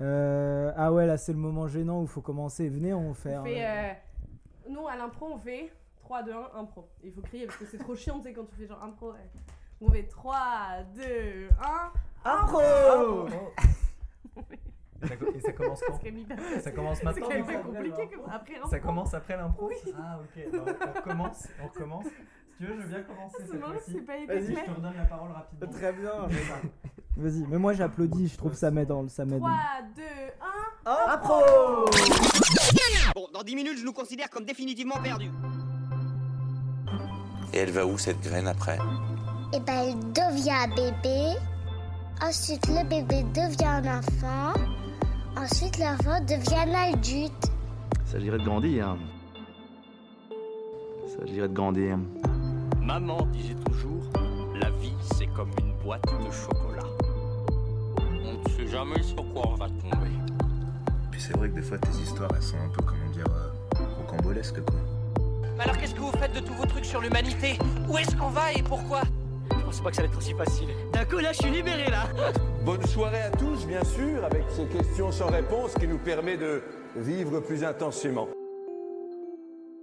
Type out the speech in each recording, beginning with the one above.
Euh, ah ouais, là c'est le moment gênant où il faut commencer. Venez, on fait. On fait, euh, Nous, à l'impro, on fait 3, 2, 1, impro. Il faut crier parce que c'est trop chiant, tu sais, quand tu fais genre impro. ouais. On fait 3, 2, 1. Impro Et ça, et ça commence quand C'est Ça commence C'est maintenant quand même compliqué que après l'impro. Ça commence après l'impro Ah ok, on recommence, on recommence. Si tu veux, je veux bien commencer C'est cette fois-ci. c'est Vas-y, je te redonne la parole rapidement. Très bien. Vas-y, mais moi j'applaudis, je trouve ça m'aide. dans- Ça m'aide. 3, 2, 1. Impro Bon, dans 10 minutes, je nous considère comme définitivement perdus. Et elle va où cette graine après Et ben, elle devient bébé. Ensuite, le bébé devient un enfant. Ensuite, l'enfant devient un adulte. Il s'agirait de grandir. Il s'agirait de grandir. Maman disait toujours, la vie c'est comme une boîte de chocolat. Ne sait jamais sur quoi on va tomber. Puis c'est vrai que des fois tes histoires elles sont un peu comment dire euh, rocambolesques quoi. Alors qu'est-ce que vous faites de tous vos trucs sur l'humanité? Où est-ce qu'on va et pourquoi? Je pensais pas que ça allait être aussi facile. D'un coup là, je suis libéré là. Bonne soirée à tous, bien sûr, avec ces questions sans réponse qui nous permet de vivre plus intensément.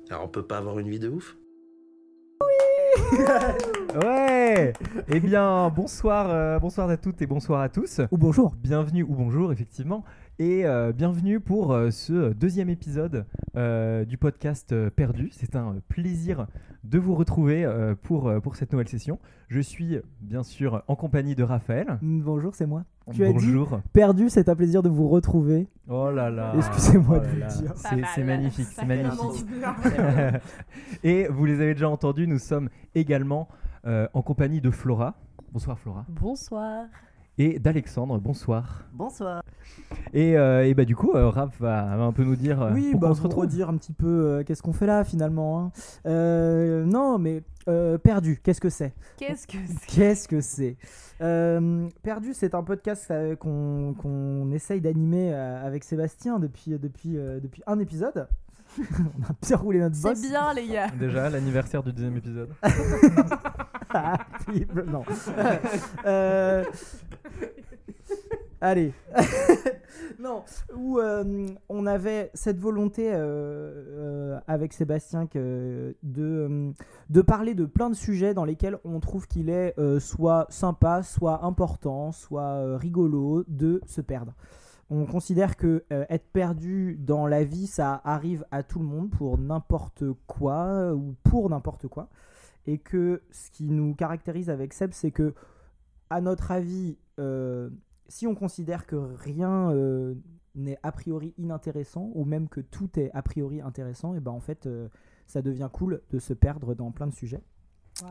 Alors on peut pas avoir une vie de ouf? Ouais Eh bien, bonsoir, euh, bonsoir à toutes et bonsoir à tous. Ou bonjour. Bienvenue ou bonjour, effectivement. Et euh, bienvenue pour euh, ce deuxième épisode euh, du podcast euh, Perdu. C'est un euh, plaisir de vous retrouver euh, pour, euh, pour cette nouvelle session. Je suis bien sûr en compagnie de Raphaël. Mm, Bonjour, c'est moi. Tu as dit Bonjour. perdu, c'est un plaisir de vous retrouver. Oh là là. Excusez-moi Oh de là vous là. le dire. Pas C'est mal, c'est magnifique, c'est magnifique. bien. et vous les avez déjà entendus, nous sommes également euh, en compagnie de Flora. Bonsoir Flora. Bonsoir. Et d'Alexandre. Bonsoir. Bonsoir. Et, euh, et bah du coup, euh, Raph va, va un peu nous dire euh, Oui, bah, on se retrouve. redire un petit peu euh, qu'est-ce qu'on fait là finalement. hein. Euh, non, mais euh, perdu, qu'est-ce que c'est? Qu'est-ce que c'est? Qu'est-ce que c'est? Euh, Perdu, c'est un podcast qu'on qu'on essaye d'animer avec Sébastien depuis, depuis, euh, depuis un épisode. On a bien roulé notre boss. C'est bien, les gars. Déjà, l'anniversaire du deuxième épisode. Ah, non. Euh, Allez. non, où euh, on avait cette volonté euh, euh, avec Sébastien de, de parler de plein de sujets dans lesquels on trouve qu'il est soit sympa, soit important, soit rigolo de se perdre. On considère que être perdu dans la vie, ça arrive à tout le monde pour n'importe quoi ou pour n'importe quoi. Et que ce qui nous caractérise avec Seb, c'est que, à notre avis, si on considère que rien euh, n'est a priori inintéressant, ou même que tout est a priori intéressant, et ben en fait, euh, ça devient cool de se perdre dans plein de sujets.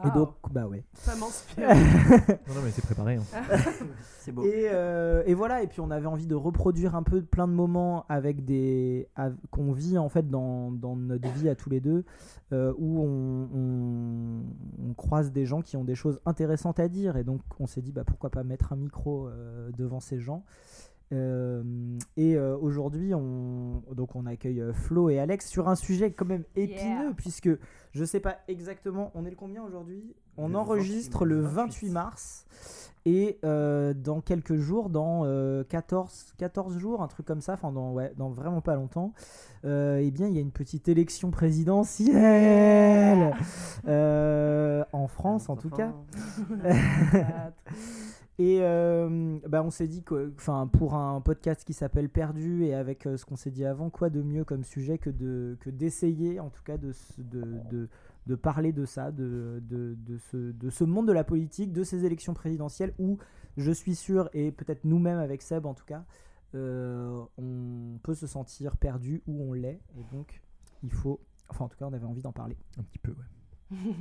Et donc, bah ouais. Ça m'inspire. Non, non, mais c'est préparé. hein. C'est beau. Et, euh, et voilà, et puis on avait envie de reproduire un peu plein de moments avec des qu'on vit en fait dans, dans notre vie à tous les deux, euh, où on, on- on croise des gens qui ont des choses intéressantes à dire, et donc on s'est dit bah pourquoi pas mettre un micro euh, devant ces gens. Euh, et euh, aujourd'hui, on, donc on accueille euh, Flo et Alex sur un sujet quand même épineux, Yeah. puisque je sais pas exactement, on est le combien aujourd'hui? On Le enregistre 28 le 28. 28 mars. Et euh, dans quelques jours, dans euh, 14, 14 jours, un truc comme ça, enfin dans, ouais, dans vraiment pas longtemps, euh, eh bien il y a une petite élection présidentielle Euh, en France en tout cas. Et euh, bah, on s'est dit que, enfin, pour un podcast qui s'appelle Perdu et avec euh, ce qu'on s'est dit avant, quoi de mieux comme sujet que de que d'essayer, en tout cas, de, de, de, parler de ça, de, de, ce, de ce monde de la politique, de ces élections présidentielles où je suis sûr, et peut-être nous-mêmes avec Seb en tout cas, euh, on peut se sentir perdu où on l'est. Et donc, il faut, enfin, en tout cas, on avait envie d'en parler. Un petit peu, ouais.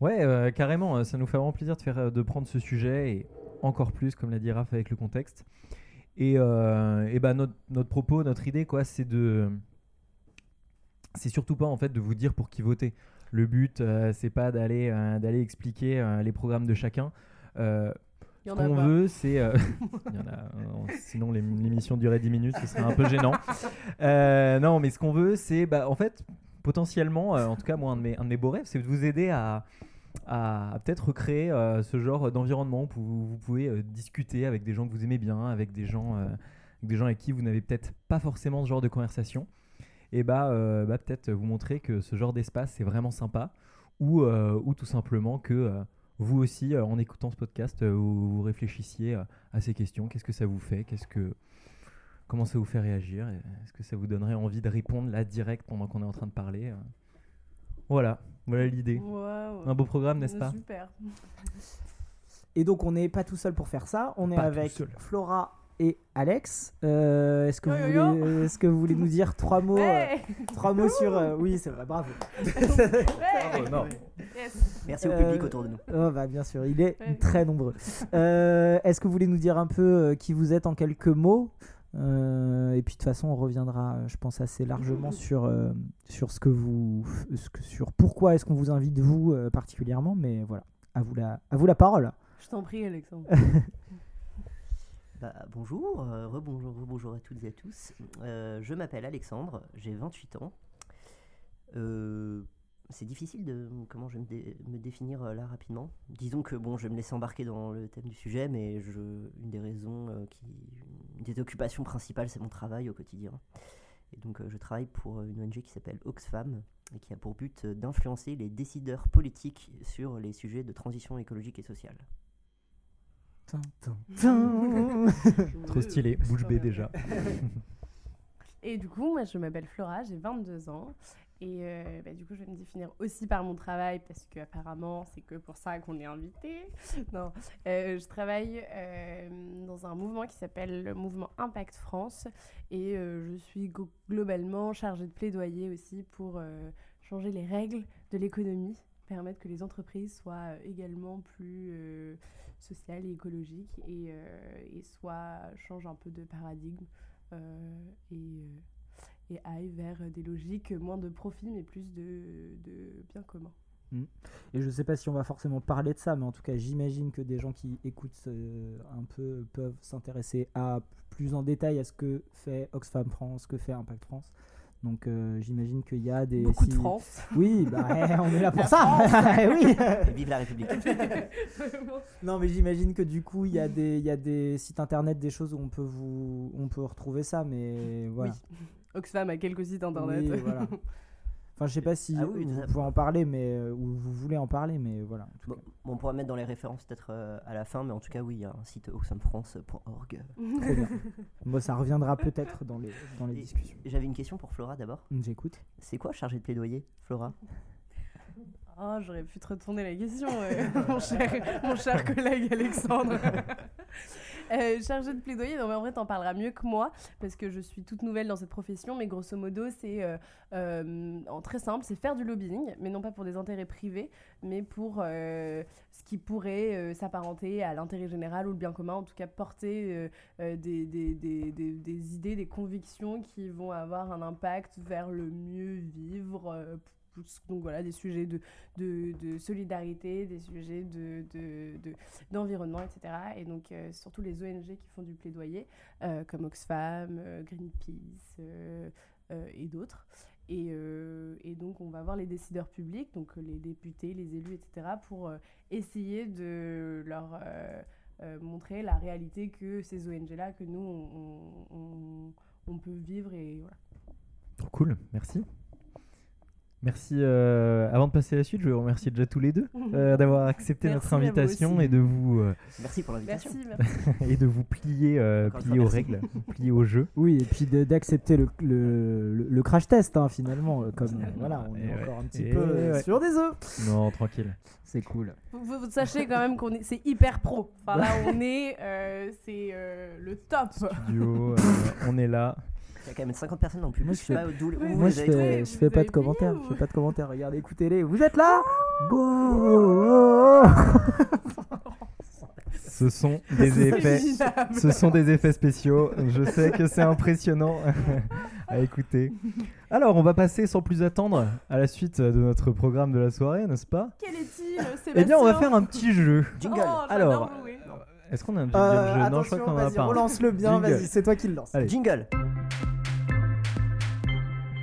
Ouais, euh, carrément, ça nous fait vraiment plaisir de, faire, de prendre ce sujet et encore plus, comme l'a dit Raph, avec le contexte. Et, euh, et bah, notre, notre propos, notre idée, quoi, c'est de. C'est surtout pas en fait de vous dire pour qui voter. Le but, euh, c'est pas d'aller euh, d'aller expliquer euh, les programmes de chacun. Ce qu'on veut, c'est. euh, sinon, l'ém- l'émission durait 10 minutes, ce serait un peu gênant. Euh, non, mais ce qu'on veut, c'est. Bah, en fait, potentiellement, euh, en tout cas, moi, un de mes, un de mes beaux rêves, c'est de vous aider à, à, peut-être recréer euh, ce genre d'environnement où vous, pouvez euh, discuter avec des gens que vous aimez bien, avec des gens, euh, des gens avec qui vous n'avez peut-être pas forcément ce genre de conversation, et bah, bah, peut-être vous montrer que ce genre d'espace c'est vraiment sympa, ou, ou tout simplement que vous aussi, en écoutant ce podcast, vous, vous réfléchissiez à ces questions. Qu'est-ce que ça vous fait? Qu'est-ce que comment ça vous fait réagir? Est-ce que ça vous donnerait envie de répondre là direct pendant qu'on est en train de parler Voilà, voilà l'idée. Un beau programme, n'est-ce pas? Super. Et donc on n'est pas tout seul pour faire ça, on est Pas avec. Flora et Alex. Euh, est-ce que, Yo, vous voulez- est-ce que vous voulez nous dire trois mots, euh, trois mots sur euh, Oui, c'est vrai, bravo. Ouais. non. Yes. Merci au Euh, public autour de nous. Oh, bah, bien sûr, il est très nombreux. Euh, Est-ce que vous voulez nous dire un peu euh, qui vous êtes en quelques mots? Euh, Et puis de toute façon, on reviendra, euh, je pense, assez largement sur, euh, sur ce que vous, ce que- sur pourquoi est-ce qu'on vous invite vous euh, particulièrement. Mais voilà, à vous la, à vous la parole. Je t'en prie, Alexandre. Bah, bonjour, rebonjour, rebonjour à toutes et à tous. Euh, je m'appelle Alexandre, j'ai 28 ans. C'est difficile de comment je vais me, dé- me définir euh, là rapidement. Disons que bon, je vais me laisser embarquer dans le thème du sujet, mais je, une des raisons euh, qui, une des occupations principales, c'est mon travail au quotidien. Et donc, euh, je travaille pour une ONG qui s'appelle Oxfam et qui a pour but d'influencer les décideurs politiques sur les sujets de transition écologique et sociale. Trop stylé, bouche bée déjà. Et du coup, moi, je m'appelle Flora, j'ai 22 ans. Et euh, bah, du coup, je vais me définir aussi par mon travail parce qu'apparemment, c'est que pour ça qu'on est invité. Non, Euh, je travaille euh, dans un mouvement qui s'appelle le mouvement Impact France. Et je suis globalement chargée de plaidoyer aussi pour changer les règles de l'économie, permettre que les entreprises soient également plus sociales et écologiques et, et soient, changent un peu de paradigme et aille vers des logiques moins de profit mais plus de, de bien commun. Et je sais pas si on va forcément parler de ça, mais en tout cas, j'imagine que des gens qui écoutent euh, un peu peuvent s'intéresser à plus en détail à ce que fait Oxfam France, ce que fait Impact France. Donc euh, j'imagine qu'il y a des Beaucoup de si- France. Oui, bah, eh, on est là pour La ça. oui. Et vive la République Non, mais j'imagine que du coup, il y a des il y a des sites internet, des choses où on peut vous on peut retrouver ça, mais voilà. Oui. Oxfam a quelques sites internet. Oui, voilà. Enfin, je sais pas si Ah oui, vous pouvez en parler, mais euh, ou vous voulez en parler, mais voilà. en tout Bon, cas. on pourra mettre dans les références peut-être euh, à la fin, mais en tout cas, oui, il y a un site oxfamfrance.org. Très bien. Bon, ça reviendra peut-être dans les dans les Et discussions. J'avais une question pour Flora d'abord. J'écoute. C'est quoi chargé de plaidoyer, Flora? Oh, j'aurais pu te retourner la question, mon, cher, mon cher collègue Alexandre. Euh, chargé de plaidoyer, non mais en vrai t'en parleras mieux que moi parce que je suis toute nouvelle dans cette profession, mais grosso modo c'est euh, euh, en très simple, c'est faire du lobbying, mais non pas pour des intérêts privés, mais pour euh, ce qui pourrait s'apparenter à l'intérêt général ou le bien commun, en tout cas porter des idées, des convictions qui vont avoir un impact vers le mieux vivre. Donc voilà, des sujets de, de, de solidarité, des sujets de, de, de- d'environnement, etc. Et donc euh, surtout les ONG qui font du plaidoyer, euh, comme Oxfam, euh, Greenpeace et d'autres. Et, et donc on va voir les décideurs publics, donc les députés, les élus, etc., pour essayer de leur montrer la réalité que ces ONG-là, que nous, on, on- peut vivre. Et voilà. Cool, merci. Merci. euh, avant de passer à la suite, je vous remercier déjà tous les deux euh, d'avoir accepté Merci notre invitation et de vous euh, Merci pour l'invitation. Et de vous plier, euh, plier aux merci. règles, plier au jeu. Oui, et puis d'accepter le, le, crash test hein, finalement, comme voilà, on Et est ouais. encore un petit Et peu ouais. sur des œufs. Non, tranquille. C'est cool. Vous, sachez quand même qu'on est, c'est hyper pro. Enfin là, on est, euh, c'est euh, le top. Duo, euh, on est là. Il y a quand même 50 personnes dans le public. Moi, je fais- pas d'où où vous Moi, je avez fais, je fais pas de commentaires. Je fais pas de commentaires. Regardez, écoutez-les. Vous êtes là Go Ce sont des effets. Formidable. Ce sont des effets spéciaux. Je sais que c'est impressionnant à écouter. Alors, on va passer sans plus attendre à la suite de notre programme de la soirée, n'est-ce pas? Quel est-il, Sébastien Eh bien, on va faire un petit jeu. Jingle. Oh, Alors. Est-ce qu'on a un jingle Euh, jeu Non, je crois Attention, qu'on en a vas-y, pas. un. relance-le bien. Vas-y, c'est toi qui le lance. Allez. Jingle.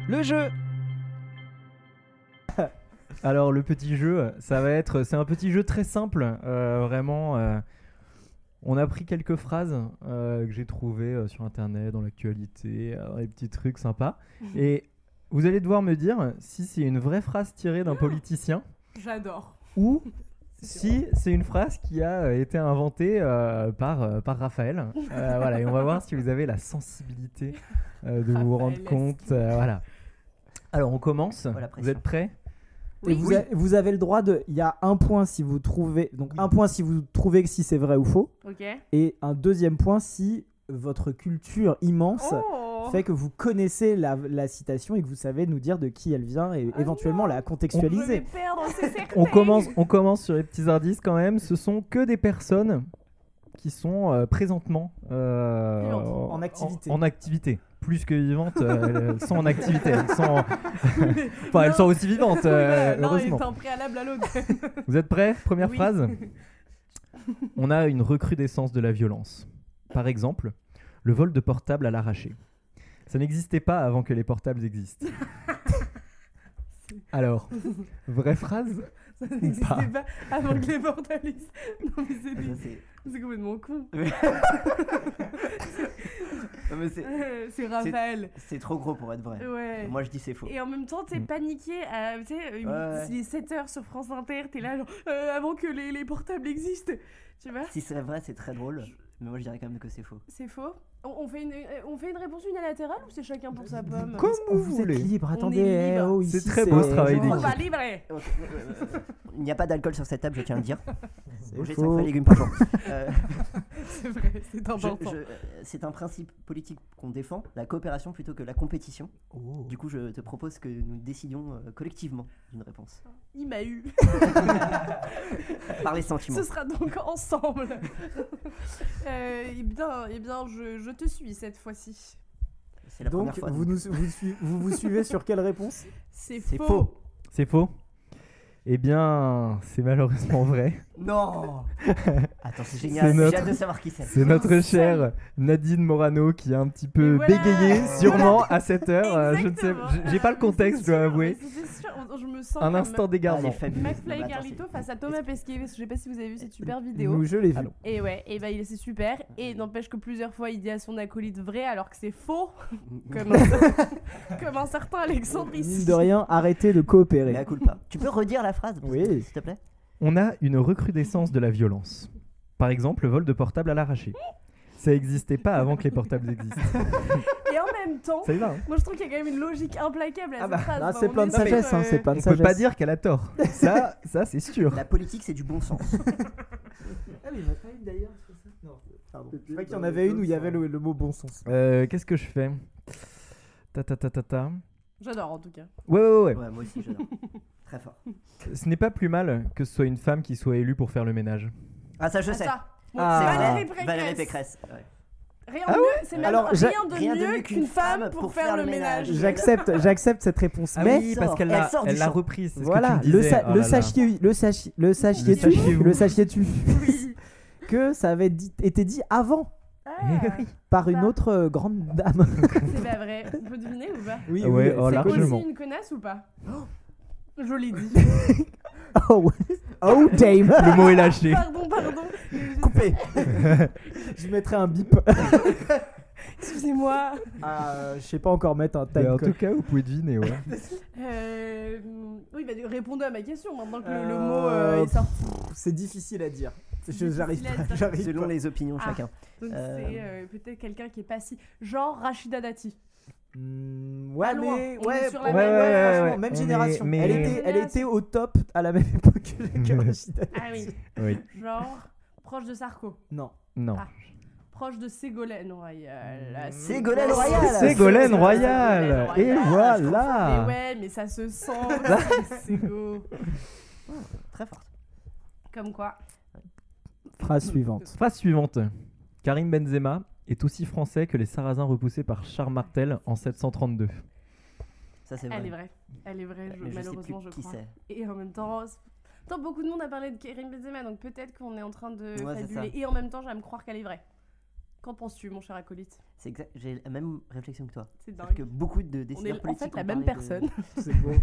Le jeu Alors le petit jeu, ça va être, c'est un petit jeu très simple, euh, vraiment. euh, On a pris quelques phrases euh, que j'ai trouvées euh, sur internet, dans l'actualité, euh, des petits trucs sympas. Et vous allez devoir me dire si c'est une vraie phrase tirée d'un politicien J'adore. ou si c'est une phrase qui a euh, été inventée euh, par, euh, par Raphaël. Euh, voilà, et on va voir si vous avez la sensibilité euh, de vous rendre compte. euh, voilà. Alors on commence. Oh, vous êtes prêts? Et vous, a- vous avez le droit de. Il y a un point si vous trouvez. Donc un point si vous trouvez que si c'est vrai ou faux. Ok. Et un deuxième point si votre culture immense Oh fait que vous connaissez la, la citation et que vous savez nous dire de qui elle vient et Ah éventuellement non. la contextualiser. perdre, on commence, on commence sur les petits indices quand même. Ce sont que des personnes qui sont euh, présentement euh. En activité. En, activité. Plus que vivantes, euh, elles sont en activité. Elles sont, enfin, elles sont aussi vivantes, Oui, euh, voilà, L'un heureusement. est un préalable à l'autre. Vous êtes prêts? Première Oui. phrase? On a une recrudescence de la violence. Par exemple, le vol de portable à l'arraché. Ça n'existait pas avant que les portables existent. Alors, vraie phrase Ça n'existait pas avant que les portables existent. Non, mais c'est des- c'est- complètement con. Non, mais c'est- Euh, C'est Raphaël. C'est trop gros pour être vrai. Ouais. Moi je dis c'est faux. Et en même temps, t'es Mm. paniqué. à- Tu sais, Ouais, ouais. il est 7h sur France Inter, t'es là, genre, euh, avant que les, les portables existent. Tu vois Si c'est vrai, c'est très drôle. Mais moi je dirais quand même que c'est faux. C'est faux on, on fait une, euh, on fait une réponse unilatérale ou c'est chacun pour sa pomme Comme vous Vous êtes voulez. libre, On attendez. est libre. eh, oh, C'est très beau, ce travail On va euh, Il n'y a pas d'alcool sur cette table, je tiens à le dire. C'est Manger 5 faux. fruits et légumes par jour. Euh, C'est vrai, c'est important. je- euh, c'est un principe politique qu'on défend, la coopération plutôt que la compétition. Oh. Du coup, je te propose que nous décidions euh, collectivement d'une réponse. Il m'a eu. Par les sentiments. Ce sera donc ensemble. euh, eh bien, eh bien je, je te suis cette fois-ci. C'est la Donc première fois. vous, donc. nous, vous, sui- vous vous suivez sur quelle réponse? C'est C'est faux. faux. C'est faux Eh bien, c'est malheureusement vrai. Non Attends, c'est génial. notre- J'ai hâte de savoir qui c'est. C'est notre chère Nadine Morano qui a un petit peu Et voilà. bégayé, sûrement à cette heure. euh, je ne sais, j'ai- pas le contexte, je dois avouer. sûr, je me sens Un comme instant Ah, d'égarement. fabuleuse. McFly attends, Carlito face à Thomas Pesquet. Je sais pas si vous avez vu cette super vidéo. Nous, je l'ai vu. Et ouais, et bah il c'est super. Et n'empêche que plusieurs fois il dit à son acolyte vrai alors que c'est faux. comme, un, comme un certain Alexandre Mine ici. de rien, arrêtez de Mais coopérer. à culpa. Tu peux redire la phrase Oui. S'il te plaît? On a une recrudescence de la violence. Par exemple, le vol de portable à l'arraché. Ça n'existait pas avant que les portables existent. Et en même temps, Ça y va. hein. moi je trouve qu'il y a quand même une logique implacable à Ah cette bah, phrase. là, Enfin, c'est plein de sagesse, hein, euh, c'est plein de On peut pas sagesse. dire qu'elle a tort. Ça, ça c'est sûr. La politique, c'est du bon sens. Ah oui, il pas eu d'ailleurs. Non, pardon. Je crois qu'il y en avait une où il y avait le, le mot bon sens. Euh, Qu'est-ce que je fais? Ta ta ta ta ta. J'adore en tout cas. Ouais, ouais, ouais. Ouais, moi aussi, j'adore. Très fort. Ce n'est pas plus mal que ce soit une femme qui soit élue pour faire le ménage. Ah, ça, je Ah, sais. Ah. c'est C'est Valérie vrai. Pécresse. Valérie Pécresse. ouais. Rien Ah de mieux, c'est même Alors, rien, de rien de mieux qu'une femme pour faire le ménage. J'accepte, j'accepte cette réponse. Ah mais oui, parce qu'elle elle l'a elle l'a reprise. voilà, tu le, sa- Oh le sachiez, le sachiez, le sachiez-tu, sachiez-vous. le sachiez-tu? Oui. que ça avait dit- été dit avant Ah, par une Bah. autre euh, grande dame. c'est pas vrai. On peut deviner ou pas? Oui, Ah ouais, oh, c'est. Aussi une connasse ou pas? Je l'ai dit. Oh, oh Dave, Le mot est lâché. Pardon, pardon. Coupé. je mettrai un bip. Excusez-moi. Ah, je sais pas encore mettre un Mais time en tout cas, vous pouvez deviner, ouais. Euh, oui, bah, répondez à ma question maintenant que le- le Euh, mot euh, est sorti. C'est difficile à dire. J'arrive à pas. J'arrive Selon pas. les opinions de Ah. chacun. Donc Euh, c'est euh, peut-être quelqu'un qui est pas si. Genre Rachida Dati. Hmm, ouais, mais ouais, la ouais, même- ouais, ouais. même On est- génération. mais- Elle, était, elle était au top à la même époque que, Rachida. Ah oui. Oui. Genre proche de Sarko. Non. Non. Ah. Proche de Ségolène Royal. Ségolène Royal. Ségolène Royal. Et Royal. Mais voilà. ouais, mais ça se sent. Ségo. Très forte. Comme quoi. Phrase suivante. Phrase suivante. Karim Benzema est aussi français que les Sarrasins repoussés par Charles Martel en 732. Ça, c'est vrai. Elle est vraie. Elle est vraie, je- Mais je sais malheureusement, plus je qui crois. c'est. Et en même temps, Tant beaucoup de monde a parlé de Karim Benzema, donc peut-être qu'on est en train de Ouais, fabuler. Et en même temps, j'aime croire qu'elle est vraie. Qu'en penses-tu, mon cher acolyte? C'est exact. J'ai la même réflexion que toi. C'est dingue. que beaucoup de On décideurs est en politiques fait la même parlé de- personne. C'est beau.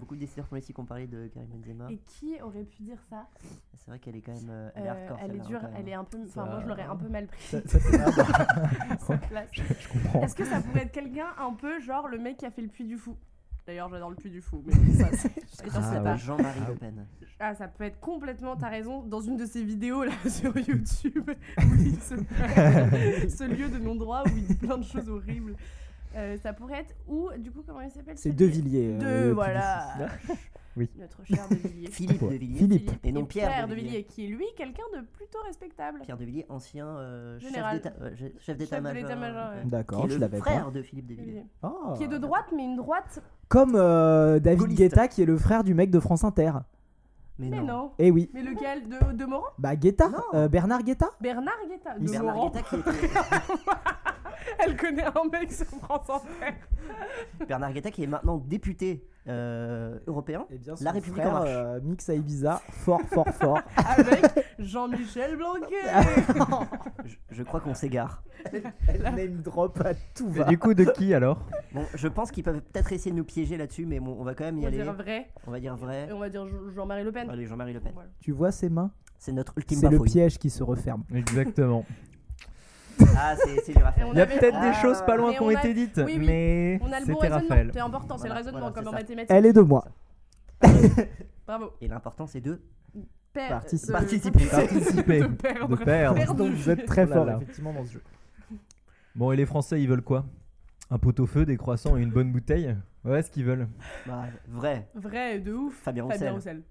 Beaucoup de décideurs politiques ont parlé de Karim Benzema. Et qui aurait pu dire ça? C'est vrai qu'elle est quand même. euh, elle est Euh, hardcore. Elle est hein, dure, même. elle est un peu. Enfin, moi, je l'aurais un peu mal pris. Ça- ça ah je, je comprends. Est-ce que ça pourrait être quelqu'un un peu genre le mec qui a fait le puits du fou? D'ailleurs, j'adore le puits du fou, mais ça, c'est. Est-ce que ça Ah, ouais. Jean-Marie Le Pen Ah, ça peut être complètement, t'as raison, dans une de ces vidéos là sur YouTube, où il se ce lieu de non-droit où il dit plein de choses horribles. Euh, ça pourrait être où, du coup, comment il s'appelle C'est De Villiers. De, euh, le voilà. Oui. Notre cher De Villiers. Philippe de Villiers. Philippe. Et non Pierre, de Villiers, qui est lui quelqu'un de plutôt respectable. Pierre de Villiers, ancien euh, chef euh, de d'état-major. Qui D'accord, est je le l'avais frère pas. de Philippe de De Villiers. Ah. Qui est de droite, mais une droite. Comme euh, David Gaulliste. Guetta, qui est le frère du mec de France Inter. Mais, Mais non. non. Eh oui. Mais lequel? De, de Morand Bah Guetta, euh, Bernard Guetta. Bernard Guetta. De Bernard Morand. Guetta, qui était- Elle connaît un mec sur France Inter. Bernard Guetta qui est maintenant député euh, européen. Eh bien, La République frère, en marche. euh, Mix à Ibiza, fort, fort, fort. Avec Jean-Michel Blanquer. Je, je crois qu'on s'égare. Elle name drop à tout va. du coup, de qui alors Bon, je pense qu'ils peuvent peut-être essayer de nous piéger là-dessus, mais bon, on va quand même y On va aller. dire vrai. On va dire vrai. Et on va dire Jean- Jean-Marie Le Pen. Allez, Jean-Marie Le Pen. Voilà. Tu vois ses mains C'est notre ultime C'est le piège qui se referme. Exactement. Ah, c'est Raphaël. Il y a peut-être Ah, des choses pas loin qui ont été dites, oui, oui. mais On a le bon c'était raisonnement. Raphaël. C'est important, c'est Voilà, le raisonnement voilà, comme en ça. mathématiques. Elle est de moi. Bravo. Et l'important, c'est de. Père- Participe. de- Participer. Participer. De perdre. De perdre. Donc vous êtes très là fort là. effectivement dans ce jeu. Bon, et les Français, ils veulent quoi? Un pot-au-feu, des croissants et une bonne bouteille? Ouais, ce qu'ils veulent. Bah, vrai. Vrai, de ouf. Fabien Fabien Roussel.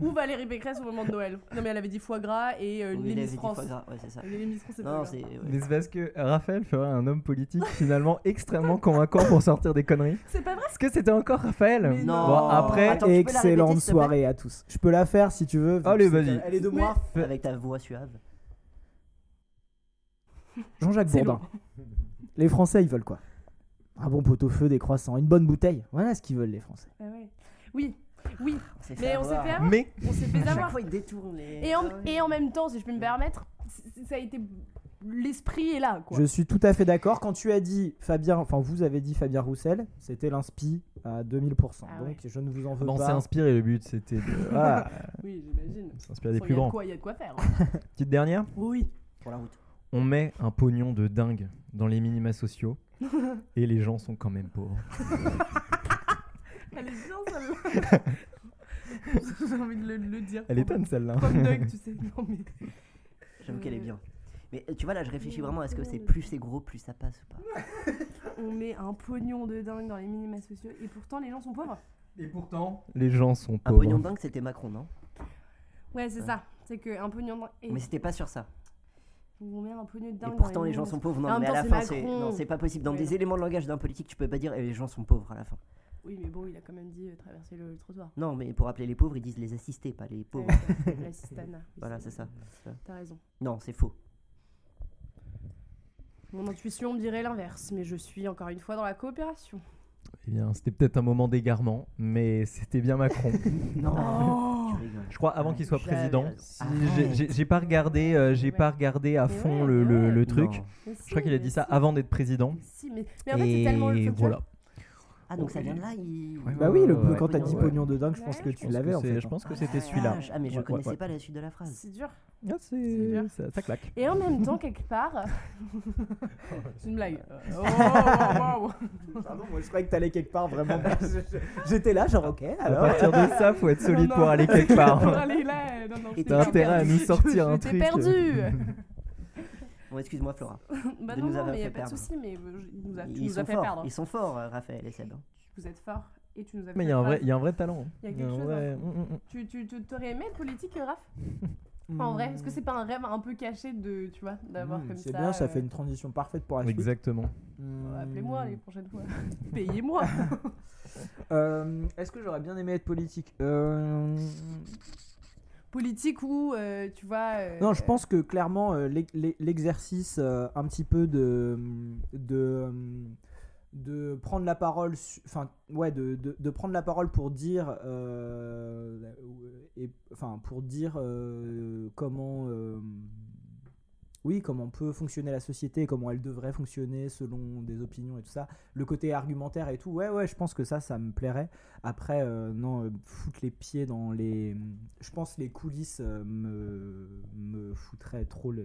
Ou Valérie Pécresse au moment de Noël? Non mais elle avait dit foie gras et euh, Oui, dit France. foie gras, Ouais, c'est ça. Les Miss France, c'est Non, c'est. ouais. Mais c'est parce que Raphaël ferait un homme politique finalement extrêmement convaincant pour sortir des conneries. C'est pas vrai? Est-ce que c'était encore Raphaël? Mais Non. Bon, après, Attends, tu peux la Excellente répéter, s'il te plaît? soirée à tous. Je peux la faire si tu veux. Allez, vas-y. Elle est de moi. Avec ta voix suave. Jean-Jacques C'est Bourdin. Les Français, ils veulent quoi? Un bon pot-au-feu, des croissants, une bonne bouteille. Voilà ce qu'ils veulent les Français. Ah ouais. Oui, oui. On s'est Mais on s'est fait avoir. mais On s'est fait À chaque avoir. fois, il détourne les. Et en, Ah ouais. et en même temps, si je peux me permettre, ça a été. L'esprit est là, quoi. Je suis tout à fait d'accord. Quand tu as dit Fabien, enfin vous avez dit Fabien Roussel, c'était l'inspi à 2000%. Ah Donc ouais. je ne vous en veux bon, c'est pas. inspiré le but, c'était de voilà, Oui, j'imagine. s'inspirer des plus grands. il y a de quoi faire. hein. Petite dernière Oui. Pour la route. On met un pognon de dingue dans les minima sociaux et les gens sont quand même pauvres. Elle est bien celle-là. J'ai envie de le, le dire. Elle est tonne celle-là. Comme Doug, tu sais. Non mais. J'avoue qu'elle est bien. Mais euh, tu vois, là, je réfléchis vraiment à ce que c'est plus c'est gros, plus ça passe ou pas. On met un pognon de dingue dans les minima sociaux et pourtant les gens sont pauvres. Et pourtant, les gens sont Un pauvres. pognon de dingue, c'était Macron, non? Ouais, c'est ça. C'est qu'un pognon de dingue. Et Mais c'était pas sur ça. on met un pognon de Et dingue. pourtant, dans les gens minima sont pauvres. En Non, même mais à temps, la c'est fin, c'est. Macron. Non, c'est pas possible. Dans Ouais, des éléments de langage d'un politique, tu peux pas dire eh, les gens sont pauvres à la fin. Oui, mais bon, il a quand même dit euh, traverser le, le trottoir. Non, mais pour appeler les pauvres, ils disent les assistés, pas les pauvres. L'assistana. Voilà, c'est ça. T'as raison. Non, c'est faux. Mon intuition me dirait l'inverse, mais je suis encore une fois dans la coopération. Eh bien, c'était peut-être un moment d'égarement, mais c'était bien Macron. Non, Oh. Je crois avant qu'il soit président. J'ai- pas regardé, euh, j'ai Ouais. pas regardé à fond ouais, le, le- le truc. Je crois qu'il a dit ça avant d'être président. Mais si, mais, mais en fait, c'est tellement Et le voilà. Ah, donc ça vient de là il... Ouais, Bah oui, le, Ouais, quand t'as dit ouais. pognon de dingue, je pense que tu l'avais que en fait. Je pense que Ah, c'était celui-là. Ah, mais je Ouais, connaissais ouais, pas la suite de la phrase. C'est dur. Ah, C'est ça, ça claque. Et en même temps, quelque part. c'est une blague. Oh, wow, wow. Pardon, moi je croyais que t'allais quelque part vraiment. J'étais là, genre ok, À alors. partir de ça, faut être solide Non, pour aller quelque part. T'as intérêt à nous sortir un J'étais truc. perdu. Bon, excuse-moi, Flora. bah non, nous non, mais y a fait pas de souci, mais euh, il nous a, tu Ils nous as sont fait forts. perdre. Ils sont forts, euh, Raphaël et Seb. Vous êtes fort et tu nous as fait Mais il y a un vrai, perdre. il y a un vrai talent. Il y a quelque chose, vrai- hein. Mm, mm, mm. Tu, tu, tu t'aurais aimé être politique, Raph? En vrai, est-ce que c'est pas un rêve un peu caché de, tu vois, d'avoir Mmh, comme ça C'est bien, ça euh, fait une transition parfaite pour la suite. Exactement. Mmh. Appelez-moi les prochaines fois. Payez-moi. Euh, Est-ce que j'aurais bien aimé être politique? Euh, Politique ou, euh, tu vois. euh, Non, je pense que clairement euh, l'ex- l'ex- l'exercice euh, un petit peu de de de prendre la parole, enfin ouais, de, de, de prendre la parole pour dire euh, et enfin pour dire euh, comment euh, oui, comment peut fonctionner la société, comment elle devrait fonctionner selon des opinions et tout ça. Le côté argumentaire et tout, ouais, ouais, je pense que ça, ça me plairait. Après, euh, non, euh, foutre les pieds dans les. Je pense les coulisses euh, me, me foutraient trop le,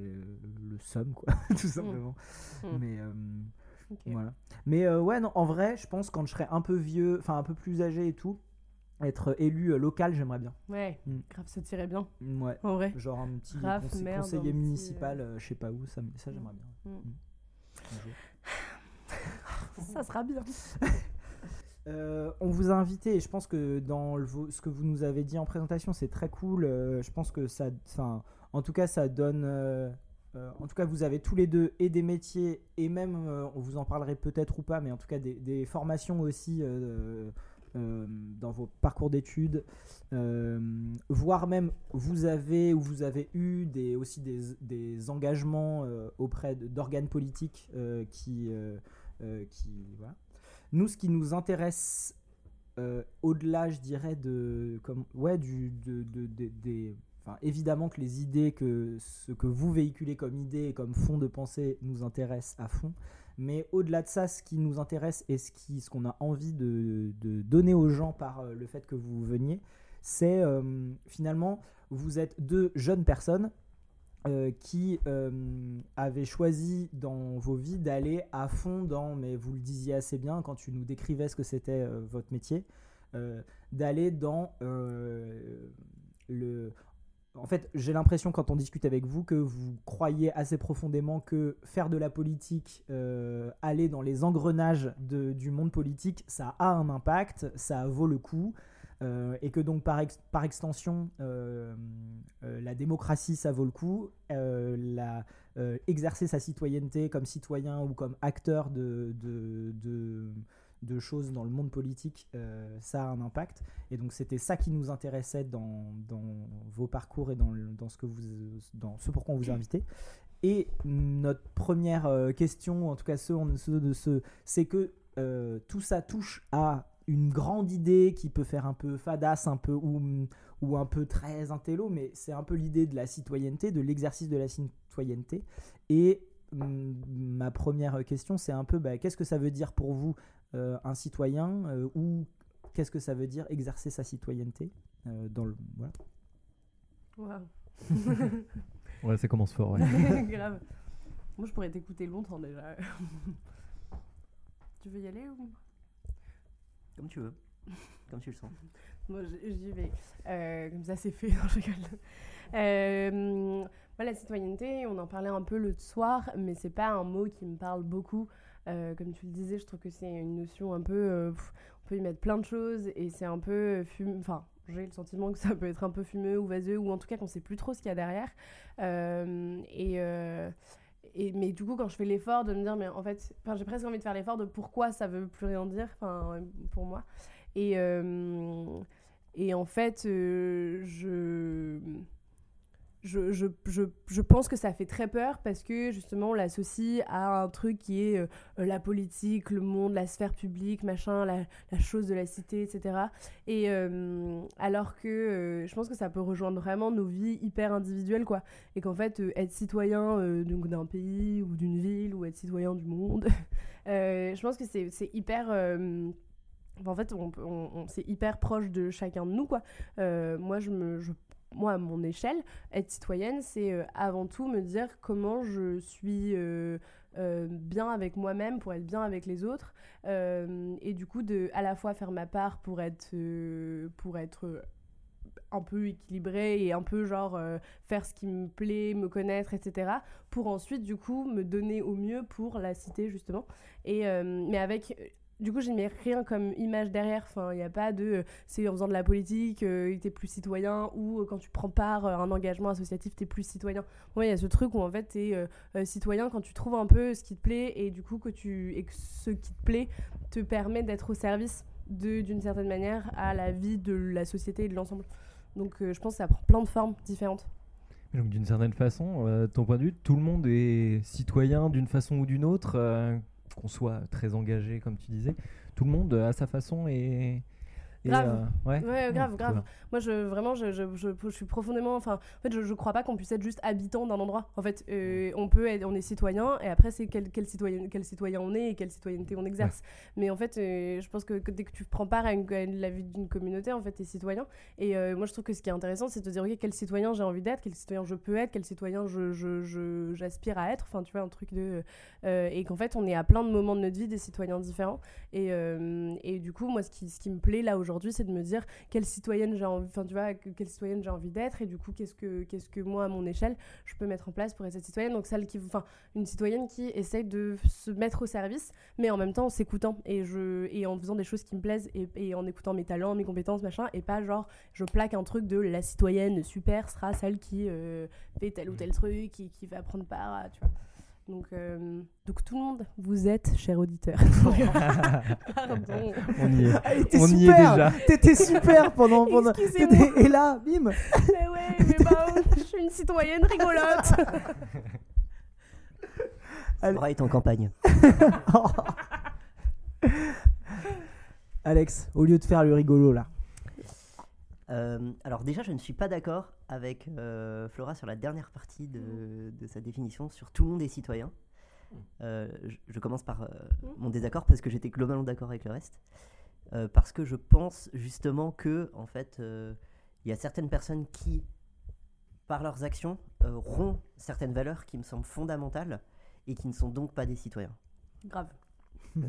le seum, quoi, tout simplement. Mm. Mais. euh, voilà. Mais euh, ouais, non, en vrai, je pense quand je serai un peu vieux, enfin un peu plus âgé et tout, être élu euh, local, j'aimerais bien. Ouais, Mm. grave, ça tirait bien. Ouais. En vrai. Genre un petit Grave, conse- merde, conseiller un petit, municipal, euh, je sais pas où, ça, me- ça j'aimerais bien. Mm. Jour. Ça sera bien. Euh, on vous a invité et je pense que dans le ce que vous nous avez dit en présentation, c'est très cool. Euh, je pense que ça, enfin, en tout cas, ça donne. euh, euh, en tout cas, vous avez tous les deux et des métiers et même, euh, on vous en parlerait peut-être ou pas, mais en tout cas des, des formations aussi euh, euh, dans vos parcours d'études, euh, voire même vous avez ou vous avez eu des, aussi des, des engagements euh, auprès d'organes politiques euh, qui, euh, euh, qui voilà. Nous, ce qui nous intéresse euh, au-delà, je dirais, de, comme, ouais, du, de- de- des, évidemment que les idées, que ce que vous véhiculez comme idée et comme fond de pensée nous intéresse à fond. Mais au-delà de ça, ce qui nous intéresse et ce qu'on a envie de, donner aux gens par euh, le fait que vous veniez, c'est euh, finalement, vous êtes deux jeunes personnes euh, qui avaient choisi dans vos vies d'aller à fond dans, mais vous le disiez assez bien quand tu nous décrivais ce que c'était votre métier, d'aller dans le... En fait, j'ai l'impression quand on discute avec vous que vous croyez assez profondément que faire de la politique, euh, aller dans les engrenages du monde politique, ça a un impact, ça vaut le coup. Euh, et que donc par, ex- par extension, euh, la démocratie, ça vaut le coup. Exercer sa citoyenneté comme citoyen ou comme acteur de- de choses dans le monde politique, euh, ça a un impact. Et donc c'était ça qui nous intéressait dans, vos parcours et dans, ce que vous, dans ce pourquoi on vous a invité. Et notre première euh, question, en tout cas de c'est que euh, tout ça touche à une grande idée qui peut faire un peu fadasse, un peu ou, ou un peu très intello, mais c'est un peu l'idée de la citoyenneté, de l'exercice de la citoyenneté. Et hum, ma première question, c'est un peu bah, qu'est-ce que ça veut dire pour vous un citoyen euh, ou qu'est-ce que ça veut dire exercer sa citoyenneté euh, dans le voilà. Waouh. Ouais, ça commence fort. ouais. Grave. Moi, je pourrais t'écouter longtemps déjà. tu veux y aller ou? Comme tu veux. Comme tu le sens. Moi, j'y vais. Euh, comme ça, c'est fait. Non, je rigole. Euh, moi, la citoyenneté, on en parlait un peu le soir, mais c'est pas un mot qui me parle beaucoup. Euh, comme tu le disais, je trouve que c'est une notion un peu. euh, on peut y mettre plein de choses et c'est un peu fumeux. Enfin, j'ai le sentiment que ça peut être un peu fumeux ou vaseux ou en tout cas qu'on sait plus trop ce qu'il y a derrière. Euh, et. euh, mais du coup, quand je fais l'effort de me dire, mais en fait, j'ai presque envie de faire l'effort de pourquoi ça veut plus rien dire, pour moi. Et, euh, et en fait, euh, je, je, je, je, je pense que ça fait très peur parce que justement, on l'associe à un truc qui est euh, la politique, le monde, la sphère publique, machin, la, la chose de la cité, etc. Et euh, alors que euh, je pense que ça peut rejoindre vraiment nos vies hyper individuelles, quoi. Et qu'en fait, être citoyen donc d'un pays ou d'une ville ou être citoyen du monde, je pense que c'est hyper. en fait, c'est hyper proche de chacun de nous, quoi. Moi, je me, je- moi, à mon échelle, être citoyenne, c'est euh, avant tout me dire comment je suis euh, euh, bien avec moi-même pour être bien avec les autres. Et du coup, de à la fois faire ma part pour être, pour un peu équilibré et un peu genre faire ce qui me plaît, me connaître, etc. Pour ensuite, du coup, me donner au mieux pour la cité, justement. Mais avec. Du coup, je n'y mets rien comme image derrière. Enfin, il n'y a pas de euh, c'est en faisant de la politique, euh, t'es plus citoyen, ou euh, quand tu prends part à un engagement associatif, t'es plus citoyen. Moi, il y a ce truc où en fait, t'es euh, euh, citoyen quand tu trouves un peu ce qui te plaît et du coup, que tu, et que ce qui te plaît te permet d'être au service d'une certaine manière à la vie de la société et de l'ensemble. Donc, euh, je pense que ça prend plein de formes différentes. Donc d'une certaine façon, euh, ton point de vue, tout le monde est citoyen d'une façon ou d'une autre, euh, qu'on soit très engagé comme tu disais, tout le monde euh, à sa façon Et, Grave. euh, ouais. Ouais, grave, grave. Moi, je, vraiment, je, je, je, je suis profondément. Enfin, en fait, je, je crois pas qu'on puisse être juste habitant d'un endroit. En fait, euh, on peut être, on est citoyen, et après, c'est quel, quel, citoyen, quel citoyen on est et quelle citoyenneté on exerce. Mais en fait, euh, je pense que, que dès que tu prends part à, une- à la vie d'une communauté, en fait, t'es citoyen. Et moi, je trouve que ce qui est intéressant, c'est de dire, ok, quel citoyen j'ai envie d'être, quel citoyen je peux être, quel citoyen je, je, je- j'aspire à être. Enfin, tu vois, un truc de. et qu'en fait, on est à plein de moments de notre vie des citoyens différents. Et, et du coup, moi, ce qui, ce qui me plaît là aujourd'hui, c'est de me dire quelle citoyenne j'ai envie, tu vois, que- quelle citoyenne j'ai envie d'être. Et du coup, qu'est-ce que, qu'est-ce que moi, à mon échelle, je peux mettre en place pour être cette citoyenne. Donc, celle qui, enfin, une citoyenne qui essaye de se mettre au service, mais en même temps en s'écoutant et, je, et en faisant des choses qui me plaisent et, et en écoutant mes talents, mes compétences, machin. Et pas genre, je plaque un truc de la citoyenne super sera celle qui euh, fait tel ou tel truc, qui, qui va prendre part, à- tu vois. Donc, euh, donc tout le monde, vous êtes, cher auditeur. Pardon. On y est. Ah, On y est super. déjà. T'étais super pendant. pendant... Et là, bim Mais ouais, mais bah, je suis une citoyenne rigolote. Laura est en campagne. Alex, au lieu de faire le rigolo là. Euh, alors déjà, je ne suis pas d'accord avec euh, Flora sur la dernière partie de, de sa définition sur tout le monde est citoyen. Euh, je, je commence par euh, mon désaccord parce que j'étais globalement d'accord avec le reste. Parce que je pense justement que en fait, il y a certaines personnes qui, par leurs actions, rompent certaines valeurs qui me semblent fondamentales et qui ne sont donc pas des citoyens. Grave.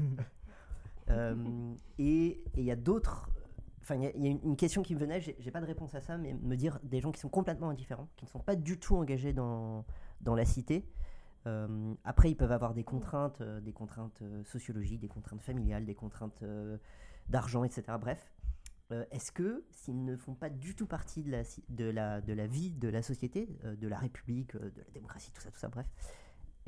Euh, et il y a d'autres. Enfin, il y a- une- question qui me venait, j'ai pas de réponse à ça, mais me dire des gens qui sont complètement indifférents, qui ne sont pas du tout engagés dans, dans la cité. Euh, après, ils peuvent avoir des contraintes, euh, des contraintes euh, sociologiques, des contraintes familiales, des contraintes d'argent, etc. Bref. Est-ce que s'ils ne font pas du tout partie de la, de la, de la vie de la société, de la République, de la démocratie, tout ça, tout ça, bref,